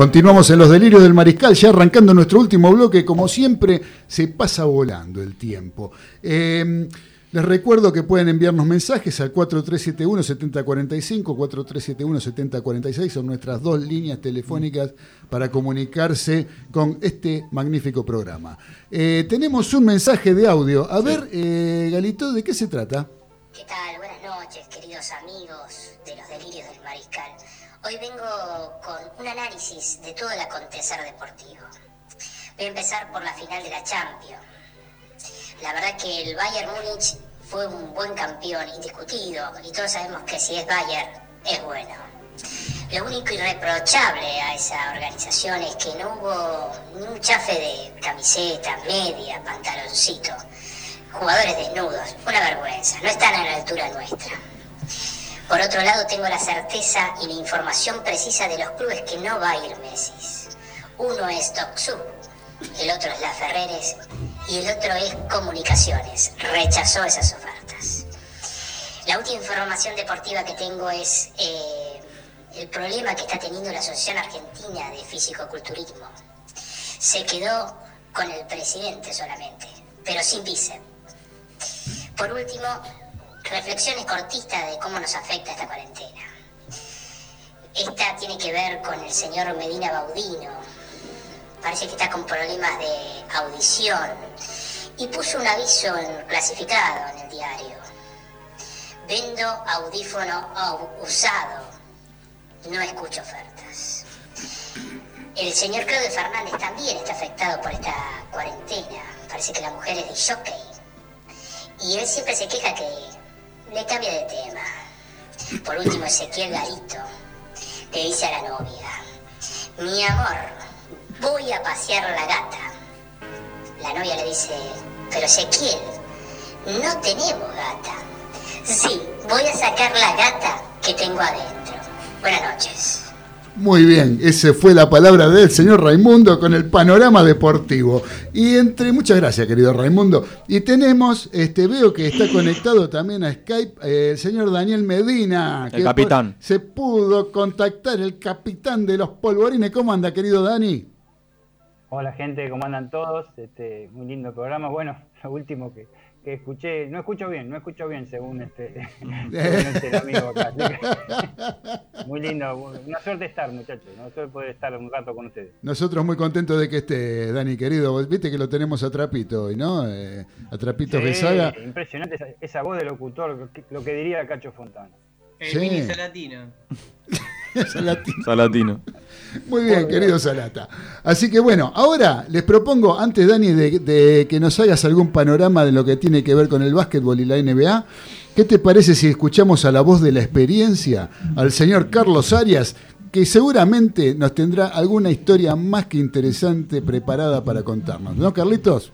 Continuamos en los delirios del mariscal, ya arrancando nuestro último bloque, como siempre, se pasa volando el tiempo. Eh, les recuerdo que pueden enviarnos mensajes al 4371-7045, 4371-7046, son nuestras dos líneas telefónicas para comunicarse con este magnífico programa. Eh, tenemos un mensaje de audio. A ver, eh, Galito, ¿de qué se trata? ¿Qué tal? Buenas noches, queridos amigos de los delirios del mariscal. Hoy vengo con un análisis de todo el acontecer deportivo. Voy a empezar por la final de la Champions. La verdad que el Bayern Múnich fue un buen campeón indiscutido y todos sabemos que si es Bayern es bueno. Lo único irreprochable a esa organización es que no hubo ni un chafe de camiseta, media, pantaloncito. Jugadores desnudos, una vergüenza, no están a la altura nuestra. Por otro lado, tengo la certeza y la información precisa de los clubes que no va a ir Messi. Uno es Toxu, el otro es La Ferreres y el otro es Comunicaciones. Rechazó esas ofertas. La última información deportiva que tengo es eh, el problema que está teniendo la Asociación Argentina de Físico-Culturismo. Se quedó con el presidente solamente, pero sin vice. Por último, reflexiones cortistas de cómo nos afecta esta cuarentena. Esta tiene que ver con el señor Medina Baudino. Parece que está con problemas de audición. Y puso un aviso en- clasificado en el diario. Vendo audífono au- usado. No escucho ofertas. El señor Claudio Fernández también está afectado por esta cuarentena. Parece que la mujer es de jockey. Y él siempre se queja que le cambia de tema. Por último, Ezequiel Garito le dice a la novia, mi amor, voy a pasear la gata. La novia le dice, pero Ezequiel, no tenemos gata. Sí, voy a sacar la gata que tengo adentro. Buenas noches. Muy bien, esa fue la palabra del señor Raimundo con el panorama deportivo. Y entre muchas gracias, querido Raimundo. Y tenemos, este, veo que está conectado también a Skype eh, el señor Daniel Medina. El que capitán. Se pudo contactar el capitán de los polvorines. ¿Cómo anda, querido Dani? Hola gente, ¿cómo andan todos? Este, muy lindo programa. Bueno, lo último que, que escuché, no escucho bien, no escucho bien según este, según este amigo acá. muy lindo, una suerte estar muchachos, una suerte poder estar un rato con ustedes. Nosotros muy contentos de que esté, Dani, querido. Vos Viste que lo tenemos a Trapito hoy, ¿no? Eh, a Trapito Sí, Besaga. impresionante esa, esa voz de locutor, lo que, diría Cacho Fontana. El Sí. mini Salatina. Salatino. Salatino. Muy bien, querido Salata. Así que bueno, ahora les propongo, antes Dani, de, de que nos hagas algún panorama de lo que tiene que ver con el básquetbol y la NBA, ¿qué te parece si escuchamos a la voz de la experiencia al señor Carlos Arias, que seguramente nos tendrá alguna historia más que interesante preparada para contarnos? ¿No, Carlitos?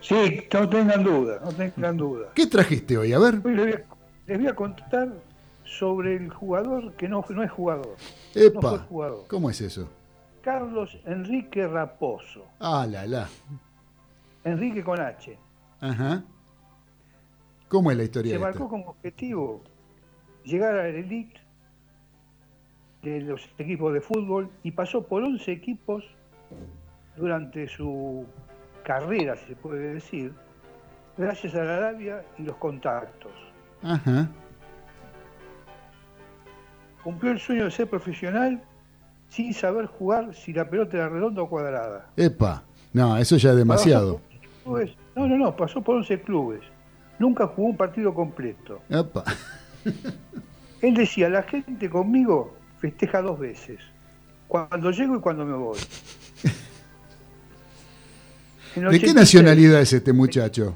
Sí, no tengan duda, no tengan duda. ¿Qué trajiste hoy? A ver. Hoy les voy a, les voy a contar sobre el jugador que no, no es jugador. No Epa, fue jugador. ¿cómo es eso? Carlos Enrique Raposo. Ah, la, la. Enrique con H. Ajá. ¿Cómo es la historia Se de marcó como objetivo llegar al elite de los equipos de fútbol y pasó por 11 equipos durante su carrera, si se puede decir, gracias a la labia y los contactos. Ajá. Cumplió el sueño de ser profesional sin saber jugar si la pelota era redonda o cuadrada. Epa. No, eso ya es demasiado. No, no, no, pasó por 11 clubes. Nunca jugó un partido completo. Epa. Él decía, la gente conmigo festeja dos veces. Cuando llego y cuando me voy. ¿De qué 86, nacionalidad es este muchacho?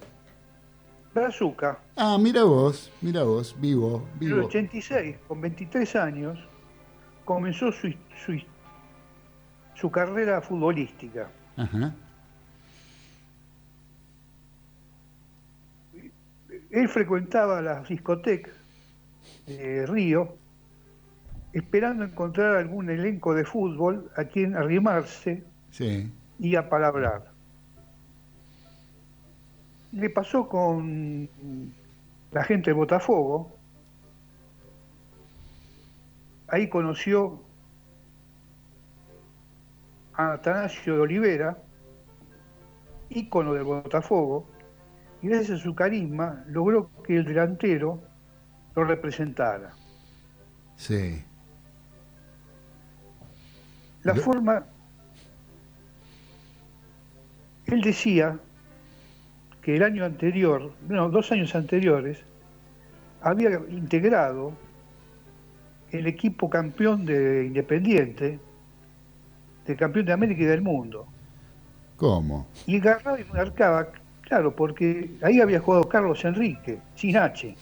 Brazuca, Ah, mira vos, mira vos, vivo, en el vivo. 86, con 23 años, comenzó su, su, su carrera futbolística. Ajá. Él frecuentaba las discotecas de Río, esperando encontrar algún elenco de fútbol a quien arrimarse Sí. y a palabrar. Le pasó con la gente de Botafogo. Ahí conoció a Atanasio de Olivera, ícono del Botafogo, y gracias a su carisma logró que el delantero lo representara. Sí. La forma, él decía que el año anterior, no, dos años anteriores, había integrado el equipo campeón de Independiente, del campeón de América y del mundo. ¿Cómo? Y agarraba y marcaba, claro, porque ahí había jugado Carlos Enrique, sin H.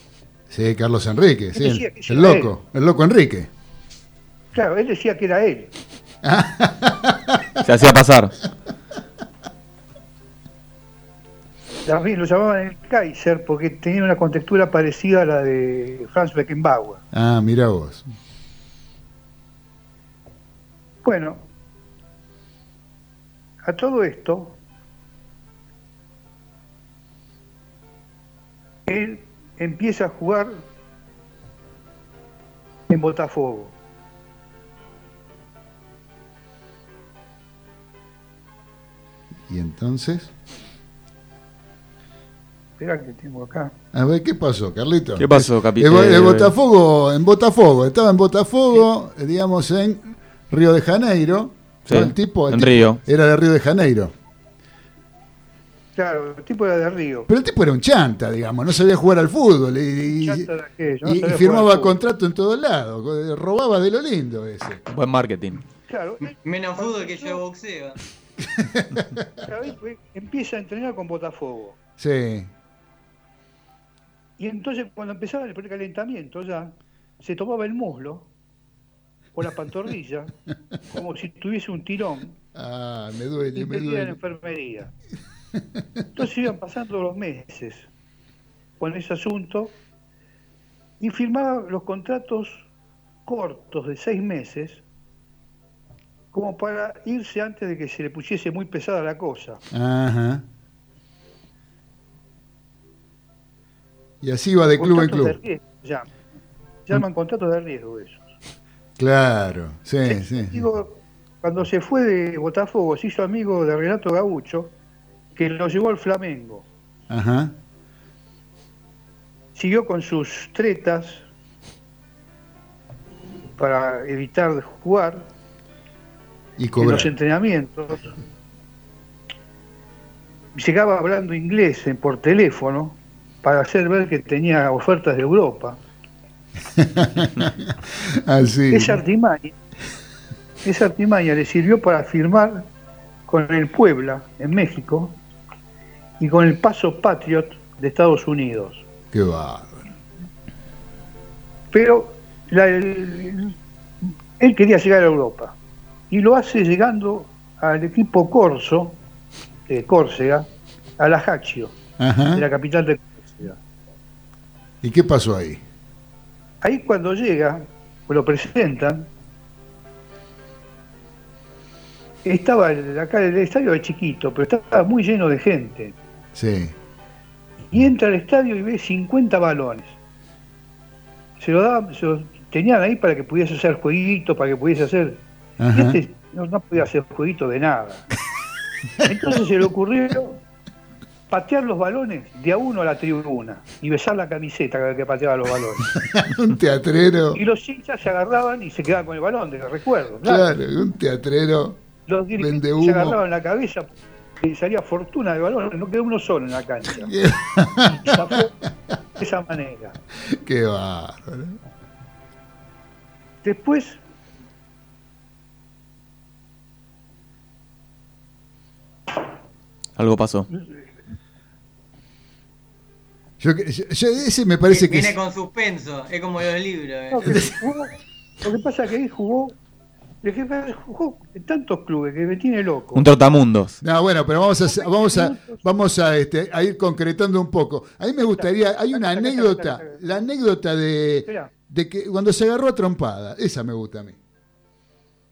Sí, Carlos Enrique, sí, el, loco, el loco Enrique. Claro, él decía que era él. Se hacía pasar. Lo llamaban el Kaiser porque tenía una contextura parecida a la de Franz Beckenbauer. Ah, mira vos. Bueno, a todo esto, él empieza a jugar en Botafogo. Y entonces, Espera que tengo acá. a ver qué pasó, Carlito. ¿Qué pasó, capi- El, el eh, Botafogo, en Botafogo, estaba en Botafogo, eh, digamos en Río de Janeiro. Sí, el tipo, el en tipo Río. Era de Río de Janeiro. Claro, el tipo era de Río. Pero el tipo era un chanta, digamos, no sabía jugar al fútbol y, no firmaba contrato en todos lados, robaba de lo lindo ese. Buen marketing. Claro, Menos fútbol que yo boxeo. claro, empieza a entrenar con Botafogo. Sí. Y entonces cuando empezaba el precalentamiento ya, se tomaba el muslo o la pantorrilla como si tuviese un tirón Ah, me duele, y me pedía en duele. enfermería. Entonces iban pasando los meses con ese asunto y firmaba los contratos cortos de seis meses como para irse antes de que se le pusiese muy pesada la cosa. Ajá. Y así va de club en Contratos de club. riesgo, llaman. Llaman contratos de riesgo eso. Claro, sí, sí. Digo, cuando se fue de Botafogo, se hizo amigo de Renato Gaucho, que lo llevó al Flamengo. Ajá. Siguió con sus tretas para evitar jugar Y en los entrenamientos. Llegaba hablando inglés por teléfono para hacer ver que tenía ofertas de Europa. Así. Esa artimaña, esa artimaña le sirvió para firmar con el Puebla en México y con el Paso Patriot de Estados Unidos. Qué bárbaro. Pero la- el- él quería llegar a Europa y lo hace llegando al equipo Corso, de Córcega, a la Ajá. de la capital de Córcega. ¿Y qué pasó ahí? Ahí cuando llega, lo presentan, estaba acá el estadio es chiquito, pero estaba muy lleno de gente. Sí. Y entra al estadio y ve 50 balones. Se lo daban, se lo tenían ahí para que pudiese hacer jueguitos, para que pudiese hacer. Y este no, no podía hacer jueguito de nada. Entonces se le ocurrió patear los balones de a uno a la tribuna y besar la camiseta cada vez que pateaba los balones. un teatrero. Y los hinchas se agarraban y se quedaban con el balón, te lo recuerdo. Claro. Claro, un teatrero. Los dirigentes se agarraban la cabeza y salía fortuna de balón, no quedó uno solo en la cancha. Y zafó de esa manera. Qué bárbaro. Después, Algo pasó. Yo, yo- yo- ese me parece que Viene con suspenso, es como los libros. eh. no, que jugó- lo que pasa es que ahí jugó El jefe jugó en tantos clubes que me tiene loco. Un trotamundos. No, bueno, pero vamos a vamos a vamos a, este, a ir concretando un poco. A mí me gustaría, hay una anécdota, la anécdota de, Espera, de que cuando se agarró a trompada, esa me gusta a mí.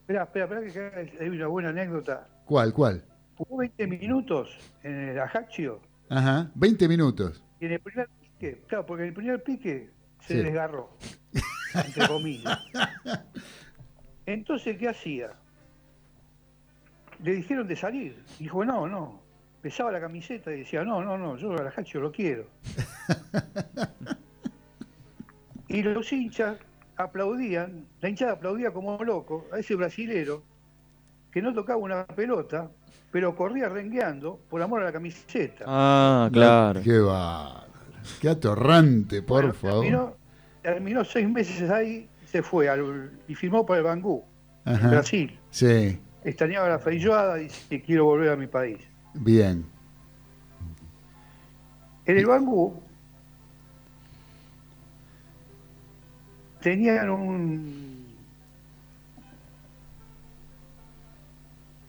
espera, espera, espera, que hay una buena anécdota. ¿Cuál, cuál? Jugó 20 minutos en el Ajaccio Ajá, 20 minutos. Y en el primer pique, claro, porque en el primer pique se Sí. desgarró, entre comillas. Entonces, ¿qué hacía? Le dijeron de salir. Dijo, no, no. Pesaba la camiseta y decía, no, no, no, yo al Ajaccio lo quiero. y los hinchas aplaudían, la hinchada aplaudía como loco a ese brasilero que no tocaba una pelota, pero corría rengueando por amor a la camiseta. Ah, claro. Qué bárbaro. Qué atorrante, por Bueno, favor. Terminó, terminó seis meses ahí, se fue al- y firmó para el Bangú, en Ajá. Brasil. Sí, Extrañaba la feijoada y dice, quiero volver a mi país. bien. En el Bangú tenían un...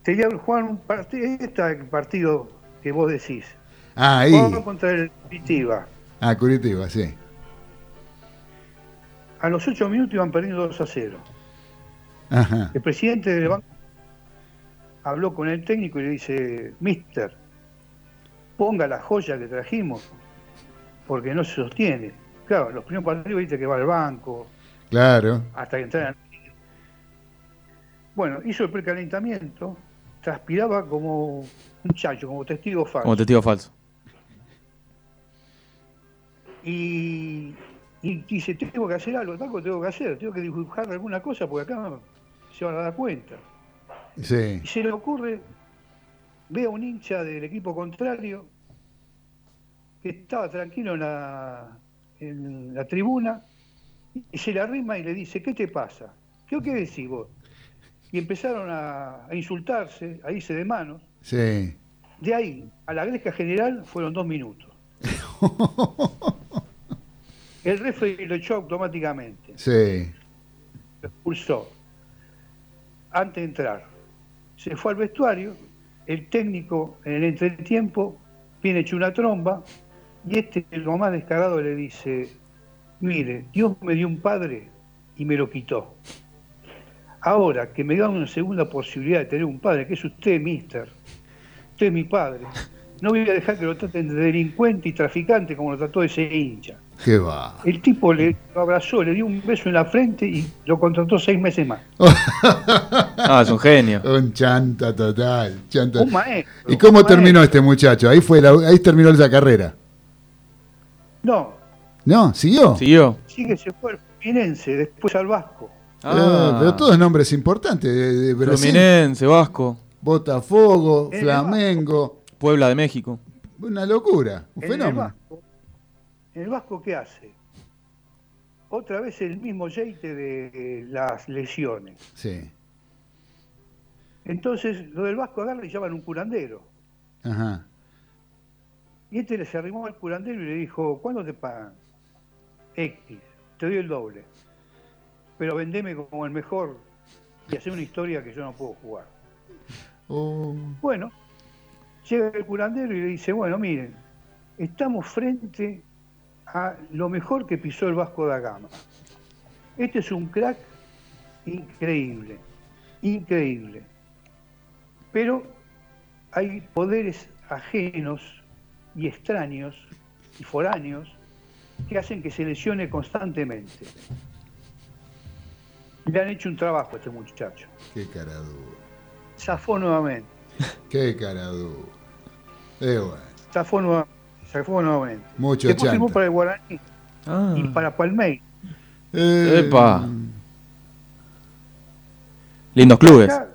Tenían, jugaban un partido, este el partido que vos decís. Ah, ahí. Contra el Curitiba. Ah, Curitiba, sí. A los ocho minutos iban perdiendo 2 a 0. Ajá. El presidente del banco habló con el técnico y le dice, Mister, ponga la joya que trajimos, porque no se sostiene. Claro, los primeros partidos viste que va al banco, Claro. hasta que entran. Bueno, hizo el precalentamiento, transpiraba como un chacho, como testigo falso. Como testigo falso. Y, y dice, tengo que hacer algo, algo tengo que hacer, tengo que dibujar alguna cosa porque acá se van a dar cuenta. Sí. Y se le ocurre, ve a un hincha del equipo contrario que estaba tranquilo en la, en la tribuna y se le arrima y le dice, ¿qué te pasa? ¿Qué, qué decís vos? Y empezaron a, a insultarse, a irse de manos. Sí. De ahí a la gresca general fueron dos minutos. El referee lo echó automáticamente, Sí. lo expulsó. Antes de entrar, se fue al vestuario, el técnico en el entretiempo viene hecho una tromba y este, lo más descarado, le dice, mire, Dios me dio un padre y me lo quitó. Ahora que me dan una segunda posibilidad de tener un padre, que es usted, mister, usted es mi padre, no voy a dejar que lo traten de delincuente y traficante como lo trató ese hincha. Qué va. El tipo le lo abrazó, le dio un beso en la frente y lo contrató seis meses más. Ah, es un genio. Un chanta total. chanta. Un maestro. ¿Y cómo terminó maestro. este muchacho? Ahí fue la- ahí terminó esa carrera. No, ¿No? ¿Siguió? ¿Siguió? sí que se fue al Fluminense, después al Vasco. Eh, pero todos nombres importantes de, de Brasil. Fluminense, Vasco, Botafogo, el Flamengo. Puebla de México. Una locura, un el, fenómeno. Vasco, en el Vasco, ¿qué hace? Otra vez el mismo jeite de las lesiones. Sí. Entonces, lo del Vasco agarra y llaman un curandero. Ajá. Y este le se arrimó al curandero y le dijo, ¿cuándo te pagan? X, te doy el doble. Pero vendeme como el mejor y hacer una historia que yo no puedo jugar. Oh, Bueno, llega el curandero y le dice, bueno, miren, estamos frente a lo mejor que pisó el Vasco da Gama. Este es un crack increíble, increíble. Pero hay poderes ajenos y extraños y foráneos que hacen que se lesione constantemente. Le han hecho un trabajo a este muchacho. qué cara dura. Zafó nuevamente. Qué cara dura. Eh, bueno. Zafó nuevamente. Zafó nuevamente. Mucho Después firmó chanta. para el Guaraní Ah. y para Palmeiras. Eh, Epa. Lindos clubes. Acá,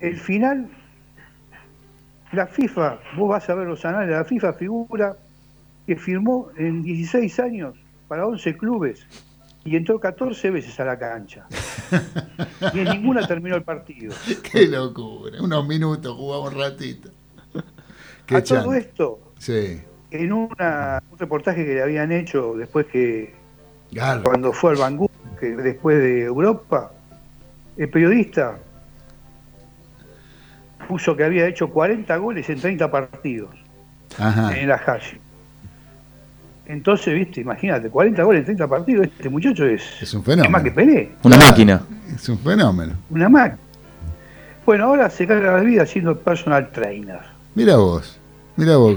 el final, la FIFA, vos vas a ver los anales, la FIFA figura que firmó en 16 años para 11 clubes y entró 14 veces a la cancha. Y en ninguna terminó el partido. Qué locura. Unos minutos, jugamos un ratito. Qué a todo esto, Sí. en una- un reportaje que le habían hecho después que Garra. cuando fue al Bangú, que después de Europa, el periodista puso que había hecho 40 goles en 30 partidos Ajá. en la calle. Entonces, viste, imagínate, 40 goles en 30 partidos, este muchacho es, Es un es más fenómeno. que Pelé, Una máquina. Es un fenómeno. una máquina. Bueno, ahora se carga la vida siendo personal trainer. Mira vos, mira vos.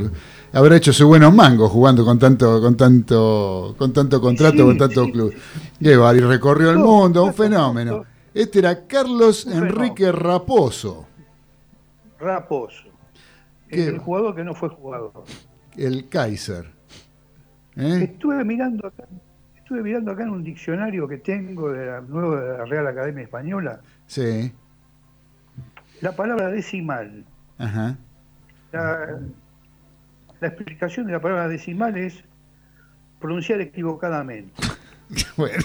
Habrá hecho sus buenos mangos jugando con tanto, con tanto, con tanto contrato, Sí, con tanto sí. club. Y recorrió el mundo, un fenómeno. Este era Carlos Enrique Raposo, Raposo. ¿Qué? El jugador que no fue jugador. el Kaiser. ¿Eh? Estuve mirando acá, estuve mirando acá en un diccionario que tengo de la nueva de la Real Academia Española, Sí, la palabra decimal. ajá. La, la explicación de la palabra decimal es pronunciar equivocadamente. Bueno,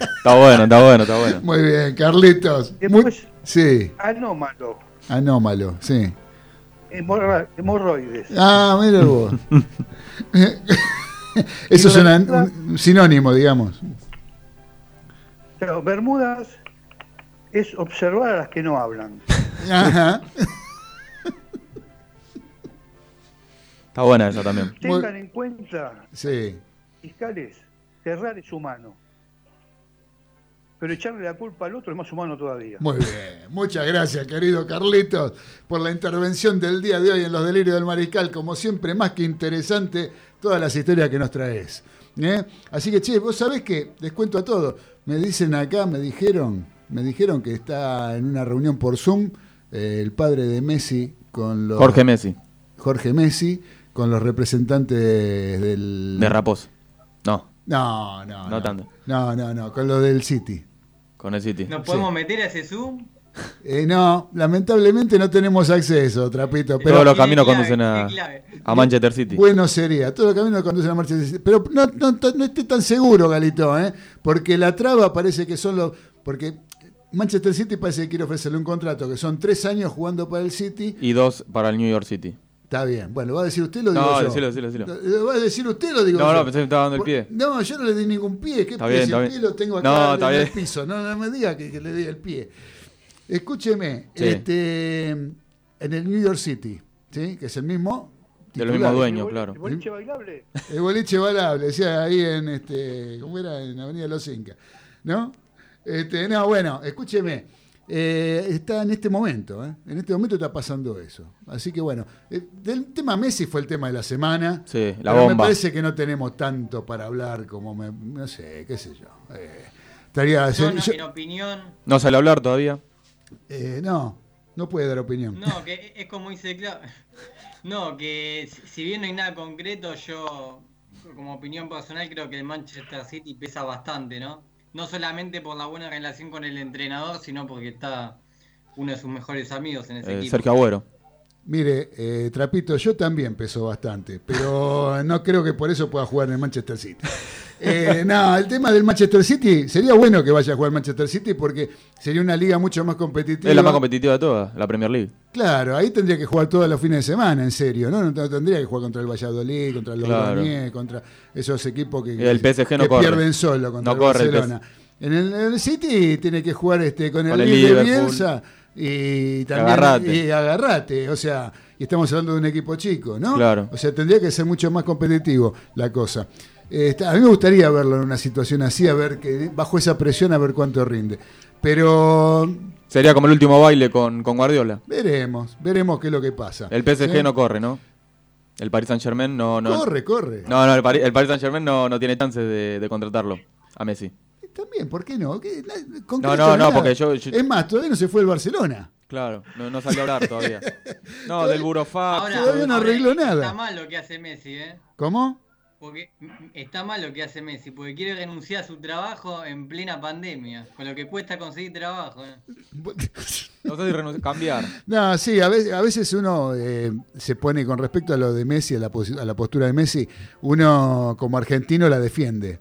Está bueno, está bueno, está bueno. muy bien, Carlitos. Muy- Después, sí, anómalo, anómalo, sí. hemorroides. Ah, mira vos. Eso es una- un sinónimo, digamos. Claro, Bermudas es observar a las que no hablan. Ajá. Está buena esa también. Tengan en cuenta, Sí. fiscales, que errar es humano. Pero echarle la culpa al otro es más humano todavía. Muy bien, muchas gracias querido Carlitos por la intervención del día de hoy en Los Delirios del Mariscal, como siempre más que interesante todas las historias que nos traes. ¿eh? Así que che, vos sabés que, les cuento a todos, me dicen acá, me dijeron, me dijeron que está en una reunión por Zoom eh, el padre de Messi con los... Jorge Messi, Jorge Messi con los representantes del... de Raposo. No, No, no, no tanto. No, no, no, con los del City. Con el City. ¿Nos podemos meter a ese Zoom? Eh, no, lamentablemente no tenemos acceso, Trapito. Pero Todos los caminos conducen a, a Manchester City. bueno sería, todos los caminos conducen a Manchester City. Pero no, no, no esté tan seguro, Galito, ¿eh? porque la traba parece que son los... Porque Manchester City parece que quiere ofrecerle un contrato que son tres años jugando para el City. Y dos para el New York City. Está bien, bueno, ¿va a decir usted lo digo No, yo? decilo, decilo, decilo. ¿Lo va a decir usted lo digo No, yo? no, pensé que me estaba dando el pie. No, yo no le di ningún pie. ¿Qué Está pie? bien, Si está el bien. pie lo tengo acá No, en el piso. No, no me diga que, que le di el pie. Escúcheme, Sí. este, en el New York City, ¿sí? que es el mismo... De los mismos dueños, ¿El claro. ¿El boliche bailable? El boliche balable, decía ahí en este, ¿cómo era? En Avenida Los Incas, ¿no? Este, no, bueno, escúcheme, eh, está en este momento, ¿eh? en este momento está pasando eso. Así que bueno, eh, del tema Messi fue el tema de la semana. Sí, la pero me bomba. parece que no tenemos tanto para hablar como me, no sé, qué sé yo. Eh, estaría, Yo, yo- en opinión, No sale a hablar todavía. Eh, no, no puede dar opinión. no, que es como dice Clau- No, que si- si bien no hay nada concreto, yo, como opinión personal, creo que el Manchester City pesa bastante, ¿no? No solamente por la buena relación con el entrenador, sino porque está uno de sus mejores amigos en ese Eh, equipo. Sergio Agüero. Mire, eh, Trapito, yo también peso bastante, pero no creo que por eso pueda jugar en el Manchester City. Eh, no, el tema del Manchester City, sería bueno que vaya a jugar Manchester City porque sería una liga mucho más competitiva. Es la más competitiva de todas, la Premier League. Claro, ahí tendría que jugar todos los fines de semana, en serio, ¿no? No tendría que jugar contra el Valladolid, contra el Claro. Logroñés, contra esos equipos que, Y el PSG no que corre. pierden solo contra No el corre el Barcelona. En el, City tiene que jugar este con el, Con el de. Bielsa y también Agarrate. y agarrate, o sea, y estamos hablando de un equipo chico, ¿no? Claro. O sea, tendría que ser mucho más competitivo la cosa. Este, a mí me gustaría verlo en una situación así, a ver que bajo esa presión a ver cuánto rinde. Pero Sería como el último baile con, con Guardiola. veremos, veremos qué es lo que pasa. El PSG ¿Sí? no corre, ¿no? El Paris Saint Germain no. no Corre, corre. No, no, el, Paris, el Paris Saint Germain no, no tiene chances de, de contratarlo a Messi. También, ¿por qué no? ¿Qué- na- No, no, no, porque yo- yo- Es más, todavía no se fue el Barcelona. Claro, no, no salió a hablar todavía. No, del Burofax. Todavía no arregló Está nada. mal lo que hace Messi, ¿eh? ¿Cómo? Porque está mal lo que hace Messi, porque quiere renunciar a su trabajo en plena pandemia, con lo que cuesta conseguir trabajo. ¿eh? No sé si cambiar. No, sí, a veces, a veces uno eh, se pone con respecto a lo de Messi, a la, posi- a la postura de Messi, uno como argentino la defiende.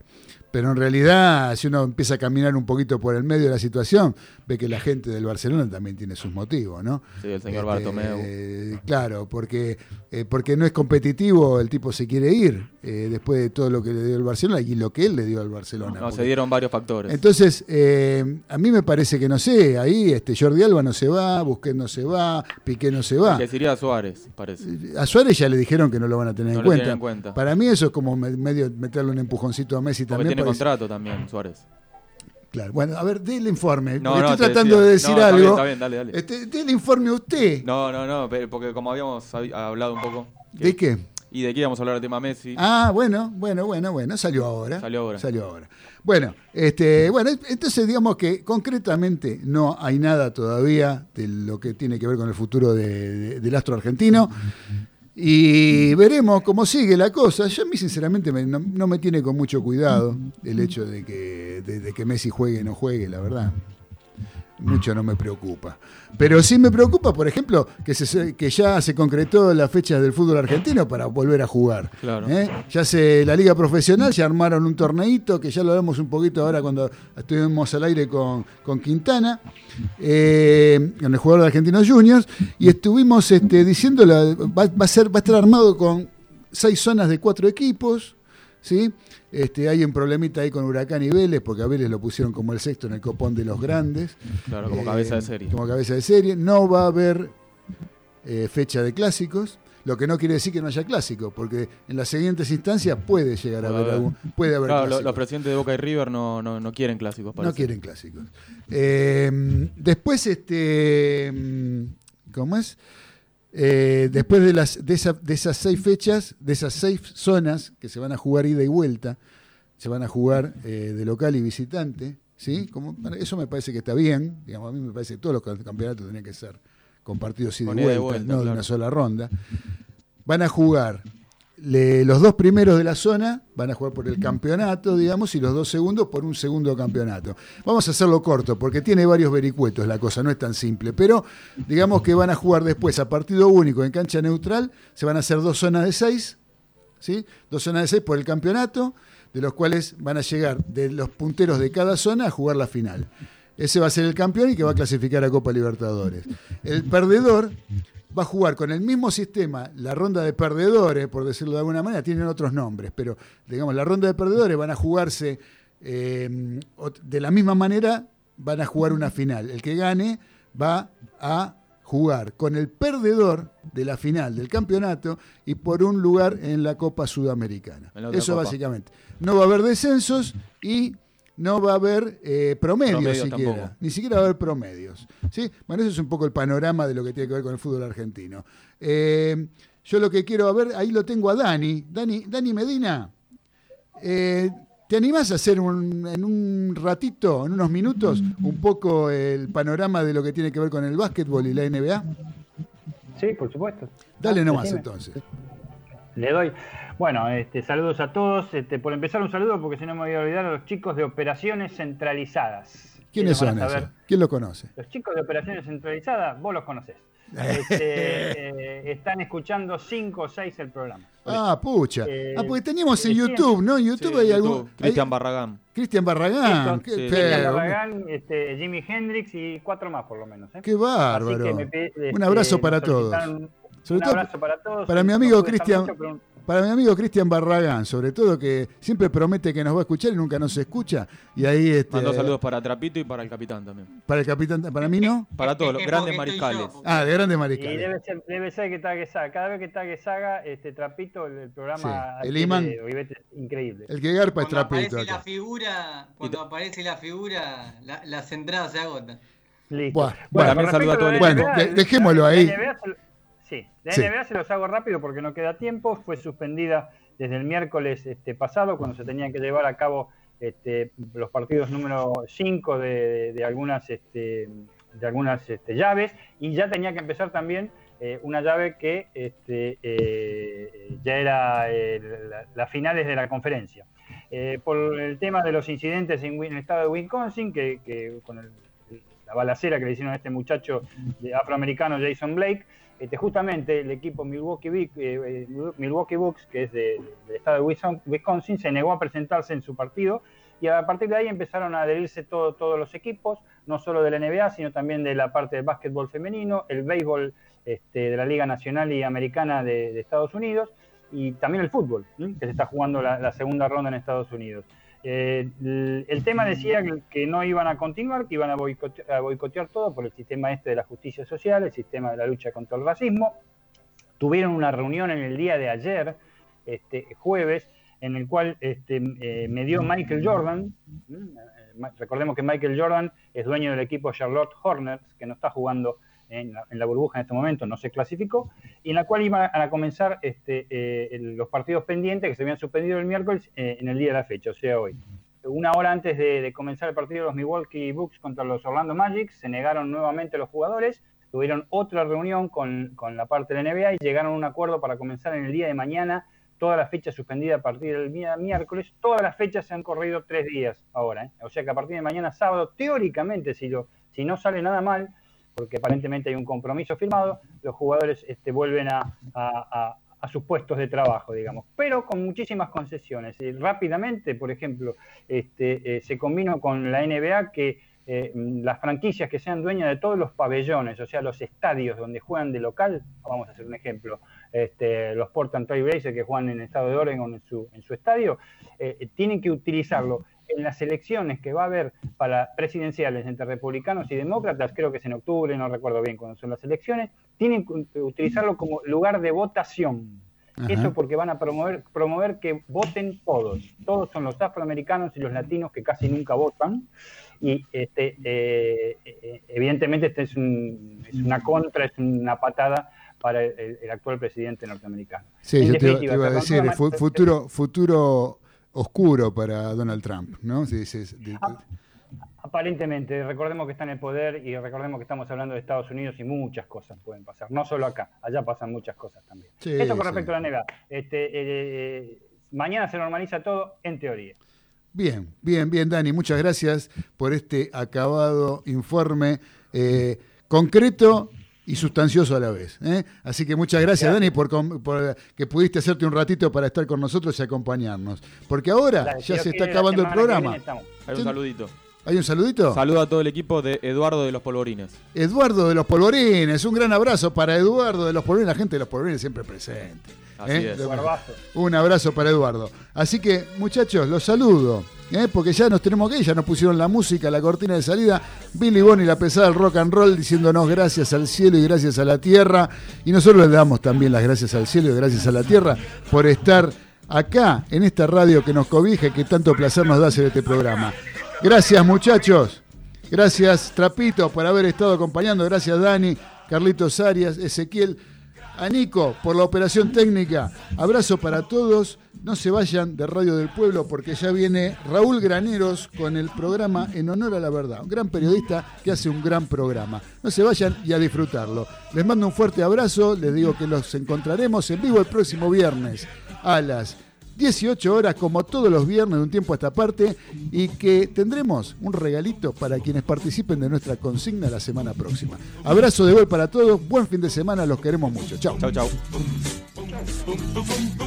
Pero en realidad, si uno empieza a caminar un poquito por el medio de la situación, ve que la gente del Barcelona también tiene sus motivos, ¿no? Sí, el señor Este, Bartomeu. Claro, porque, eh, porque no es competitivo, el tipo se quiere ir eh, después de todo lo que le dio el Barcelona y lo que él le dio al Barcelona. No, porque- se dieron varios factores. entonces, eh, a mí me parece que no sé, ahí este Jordi Alba no se va, Busquets no se va, Piqué no se va. Que sería Suárez, parece. A Suárez ya le dijeron que no lo van a tener No en, lo cuenta. tienen en cuenta. Para mí eso es como me- medio meterle un empujoncito a Messi también. Tiene contrato también, Suárez. Claro, bueno, a ver, dé el informe. No, no, estoy te tratando de decir No, está bien, algo. está bien, dale, dale. Este, dé el informe usted. No, no, no, pero- porque como habíamos hab- hablado un poco. ¿De qué? Y de qué íbamos a hablar del tema Messi. Ah, bueno, bueno, bueno, bueno, salió ahora. Salió ahora. Salió ahora. Bueno, este, bueno, entonces digamos que concretamente no hay nada todavía de lo que tiene que ver con el futuro de- de- del astro argentino. Y veremos cómo sigue la cosa. Yo a mí sinceramente me- no, no me tiene con mucho cuidado el hecho de que, de, de que Messi juegue o no juegue, la verdad. Mucho no me preocupa. Pero sí me preocupa, por ejemplo, que, se, que ya se concretó la fecha del fútbol argentino para volver a jugar. Claro. ¿eh? Ya se, la liga profesional ya armaron un torneito, que ya lo hablamos un poquito ahora cuando estuvimos al aire con, con Quintana, eh, con el jugador de Argentinos Juniors, y estuvimos este, diciendo, va, va a ser, va a estar armado con seis zonas de cuatro equipos, ¿sí? Este, hay un problemita ahí con Huracán y Vélez, porque a Vélez lo pusieron como el sexto en el copón de los grandes. Claro, como Eh, cabeza de serie. Como cabeza de serie. No va a haber eh, fecha de clásicos, lo que no quiere decir que no haya clásicos, porque en las siguientes instancias puede llegar a haber algún, puede haber Claro, clásicos. los presidentes de Boca y River no, no, no quieren clásicos. No quieren clásicos. Eh, después, este, mm, ¿cómo es? Eh, después de, las, de, esa- de esas seis fechas, de esas seis zonas que se van a jugar ida y vuelta, se van a jugar eh, de local y visitante, ¿sí? Como, eso me parece que está bien, digamos, a mí me parece que todos los campeonatos tienen que ser con partidos ida y vuelta, no de una sola ronda. Van a jugar los dos primeros de la zona van a jugar por el campeonato, digamos, y los dos segundos por un segundo campeonato. Vamos a hacerlo corto, porque tiene varios vericuetos la cosa, no es tan simple. Pero digamos que van a jugar después a partido único en cancha neutral, se van a hacer dos zonas de seis, ¿sí? Dos zonas de seis por el campeonato, de los cuales van a llegar de los punteros de cada zona a jugar la final. Ese va a ser el campeón y que va a clasificar a Copa Libertadores. El perdedor va a jugar con el mismo sistema, la ronda de perdedores, por decirlo de alguna manera, tienen otros nombres, pero digamos, la ronda de perdedores van a jugarse eh, de la misma manera, van a jugar una final. El que gane va a jugar con el perdedor de la final del campeonato y por un lugar en la Copa Sudamericana. La Eso copa. básicamente. No va a haber descensos y no va a haber eh, promedios siquiera. tampoco. Ni siquiera va a haber promedios. ¿sí? Bueno, ese es un poco el panorama de lo que tiene que ver con el fútbol argentino. Eh, yo lo que quiero a ver, ahí lo tengo a Dani. Dani, Dani Medina, eh, ¿te animás a hacer un- en un ratito, en unos minutos, un poco el panorama de lo que tiene que ver con el básquetbol y la NBA? Sí, por supuesto. Dale Ah, nomás decime. entonces. Le doy. Bueno, este, saludos a todos. Este, por empezar, un saludo porque si no me voy a olvidar a los chicos de operaciones centralizadas. ¿Quiénes son esos? ¿Quién lo conoce? Los chicos de operaciones centralizadas, vos los conocés. Este, eh, están escuchando 5 o 6 el programa. Ah, pucha. Eh, Ah, porque teníamos en eh, YouTube, ¿no? En YouTube Sí, hay YouTube, algún. Cristian hay- Barragán. Cristian Barragán. Sí. Cristian. Barragán, este, Jimi Hendrix y cuatro más por lo menos. ¿eh? Qué bárbaro. Así que me Un este, abrazo para nos todos. Sobre un todo abrazo para todos. para mi amigo Cristian- mucho, pero- Para mi amigo Cristian Barragán, sobre todo que siempre promete que nos va a escuchar y nunca nos escucha. Y ahí este, Mandó saludos para Trapito y para el capitán también. para el capitán, para mí no. Para todos los Es grandes mariscales. yo. Ah, de grandes Y mariscales. debe ser, debe ser que. Cada vez que está que saga, este trapito, el, el programa Sí, el imán. Increíble. El que garpa es Cuando trapito aparece la figura, cuando aparece la figura, la- las entradas se agotan. Listo. Buah, Bueno, también con saluda a todo el Bueno, de- dejémoslo ahí. Sí, la Sí. NBA se los hago rápido porque no queda tiempo. Fue suspendida desde el miércoles este, pasado, cuando se tenían que llevar a cabo este, los partidos número 5 de, de algunas, este, de algunas este, llaves, y ya tenía que empezar también eh, una llave que este, eh, ya era eh, la- las finales de la conferencia. Por el tema de los incidentes en el estado de Wisconsin, que, que con el- la balacera que le hicieron a este muchacho de- afroamericano Jason Blake, este, justamente el equipo Milwaukee, Vic- eh, eh, Milwaukee Bucks, que es de- del estado de Wisconsin- se negó a presentarse en su partido y a partir de ahí empezaron a adherirse todo- todos los equipos, no solo de la NBA, sino también de la parte del básquetbol femenino, el béisbol este, de la Liga Nacional y Americana de, Estados Unidos y también el fútbol, que se está jugando la, la segunda ronda en Estados Unidos. Eh, el, tema decía que, no iban a continuar, que iban a boicotear, a boicotear todo por el sistema este de la justicia social, el sistema de la lucha contra el racismo. Tuvieron una reunión en el día de ayer, este, jueves, en el cual este, eh, me dio Michael Jordan. Eh, Recordemos que Michael Jordan es dueño del equipo Charlotte Hornets, que no está jugando en la, burbuja en este momento, no se clasificó, y en la cual iban a comenzar este, eh, los partidos pendientes que se habían suspendido el miércoles eh, en el día de la fecha, o sea, hoy. Una hora antes de, comenzar el partido de los Milwaukee Bucks contra los Orlando Magic, se negaron nuevamente los jugadores, tuvieron otra reunión con, con la parte de la NBA y llegaron a un acuerdo para comenzar en el día de mañana toda la fecha suspendida a partir del día miércoles. Todas las fechas se han corrido tres días ahora. ¿eh? O sea que a partir de mañana sábado, teóricamente, si, lo, si no sale nada mal, porque aparentemente hay un compromiso firmado, los jugadores este, vuelven a, sus puestos de trabajo, digamos, pero con muchísimas concesiones. Y rápidamente, por ejemplo, este, eh, se combinó con la NBA que eh, las franquicias que sean dueñas de todos los pabellones, o sea, los estadios donde juegan de local, vamos a hacer un ejemplo, este, los Portland Trail Blazers que juegan en el estado de Oregon en su, en su estadio, eh, tienen que utilizarlo en las elecciones que va a haber para presidenciales entre republicanos y demócratas, creo que es en octubre, no recuerdo bien cuándo son las elecciones, tienen que utilizarlo como lugar de votación. Ajá. Eso porque van a promover, promover que voten todos. Todos son los afroamericanos y los latinos que casi nunca votan. Y este, eh, evidentemente este es, un- es una contra, es una patada para el, el actual presidente norteamericano. Sí, En yo te, te iba a decir, futuro, futuro oscuro para Donald Trump, ¿no? De- Aparentemente, recordemos que está en el poder y recordemos que estamos hablando de Estados Unidos y muchas cosas pueden pasar, no solo acá, allá pasan muchas cosas también. Sí, Eso con sí. respecto a la NBA. Este, eh, mañana se normaliza todo en teoría. Bien, bien, bien, Dani. Muchas gracias por este acabado informe eh, concreto y sustancioso a la vez. ¿eh? Así que muchas gracias, Dani, por, com- por que pudiste hacerte un ratito para estar con nosotros y acompañarnos. Porque ahora ya se está acabando el programa. Hay un Sí. saludito. ¿Hay un saludito? Saludo a todo el equipo de Eduardo de los Polvorines. Eduardo de los Polvorines, un gran abrazo para Eduardo de los Polvorines, la gente de los Polvorines siempre presente. Así ¿eh? es. Lo- Guardazo. Un abrazo para Eduardo. Así que, muchachos, los saludo, ¿eh? porque ya nos tenemos que ir, ya nos pusieron la música, la cortina de salida, Billy Bonnie, la pesada del rock and roll, diciéndonos gracias al cielo y gracias a la tierra. Y nosotros le damos también las gracias al cielo y gracias a la tierra por estar acá, en esta radio que nos cobija y que tanto placer nos da hacer este programa. Gracias, muchachos. Gracias, Trapito, por haber estado acompañando. Gracias, Dani, Carlitos Arias, Ezequiel, a Nico por la operación técnica. Abrazo para todos. No se vayan de Radio del Pueblo porque ya viene Raúl Graneros con el programa En Honor a la Verdad. Un gran periodista que hace un gran programa. No se vayan y a disfrutarlo. Les mando un fuerte abrazo. Les digo que los encontraremos en vivo el próximo viernes a las 18 horas, como todos los viernes, de un tiempo a esta parte, y que tendremos un regalito para quienes participen de nuestra consigna la semana próxima. Abrazo de gol para todos, buen fin de semana, los queremos mucho. Chao. Boom, boom.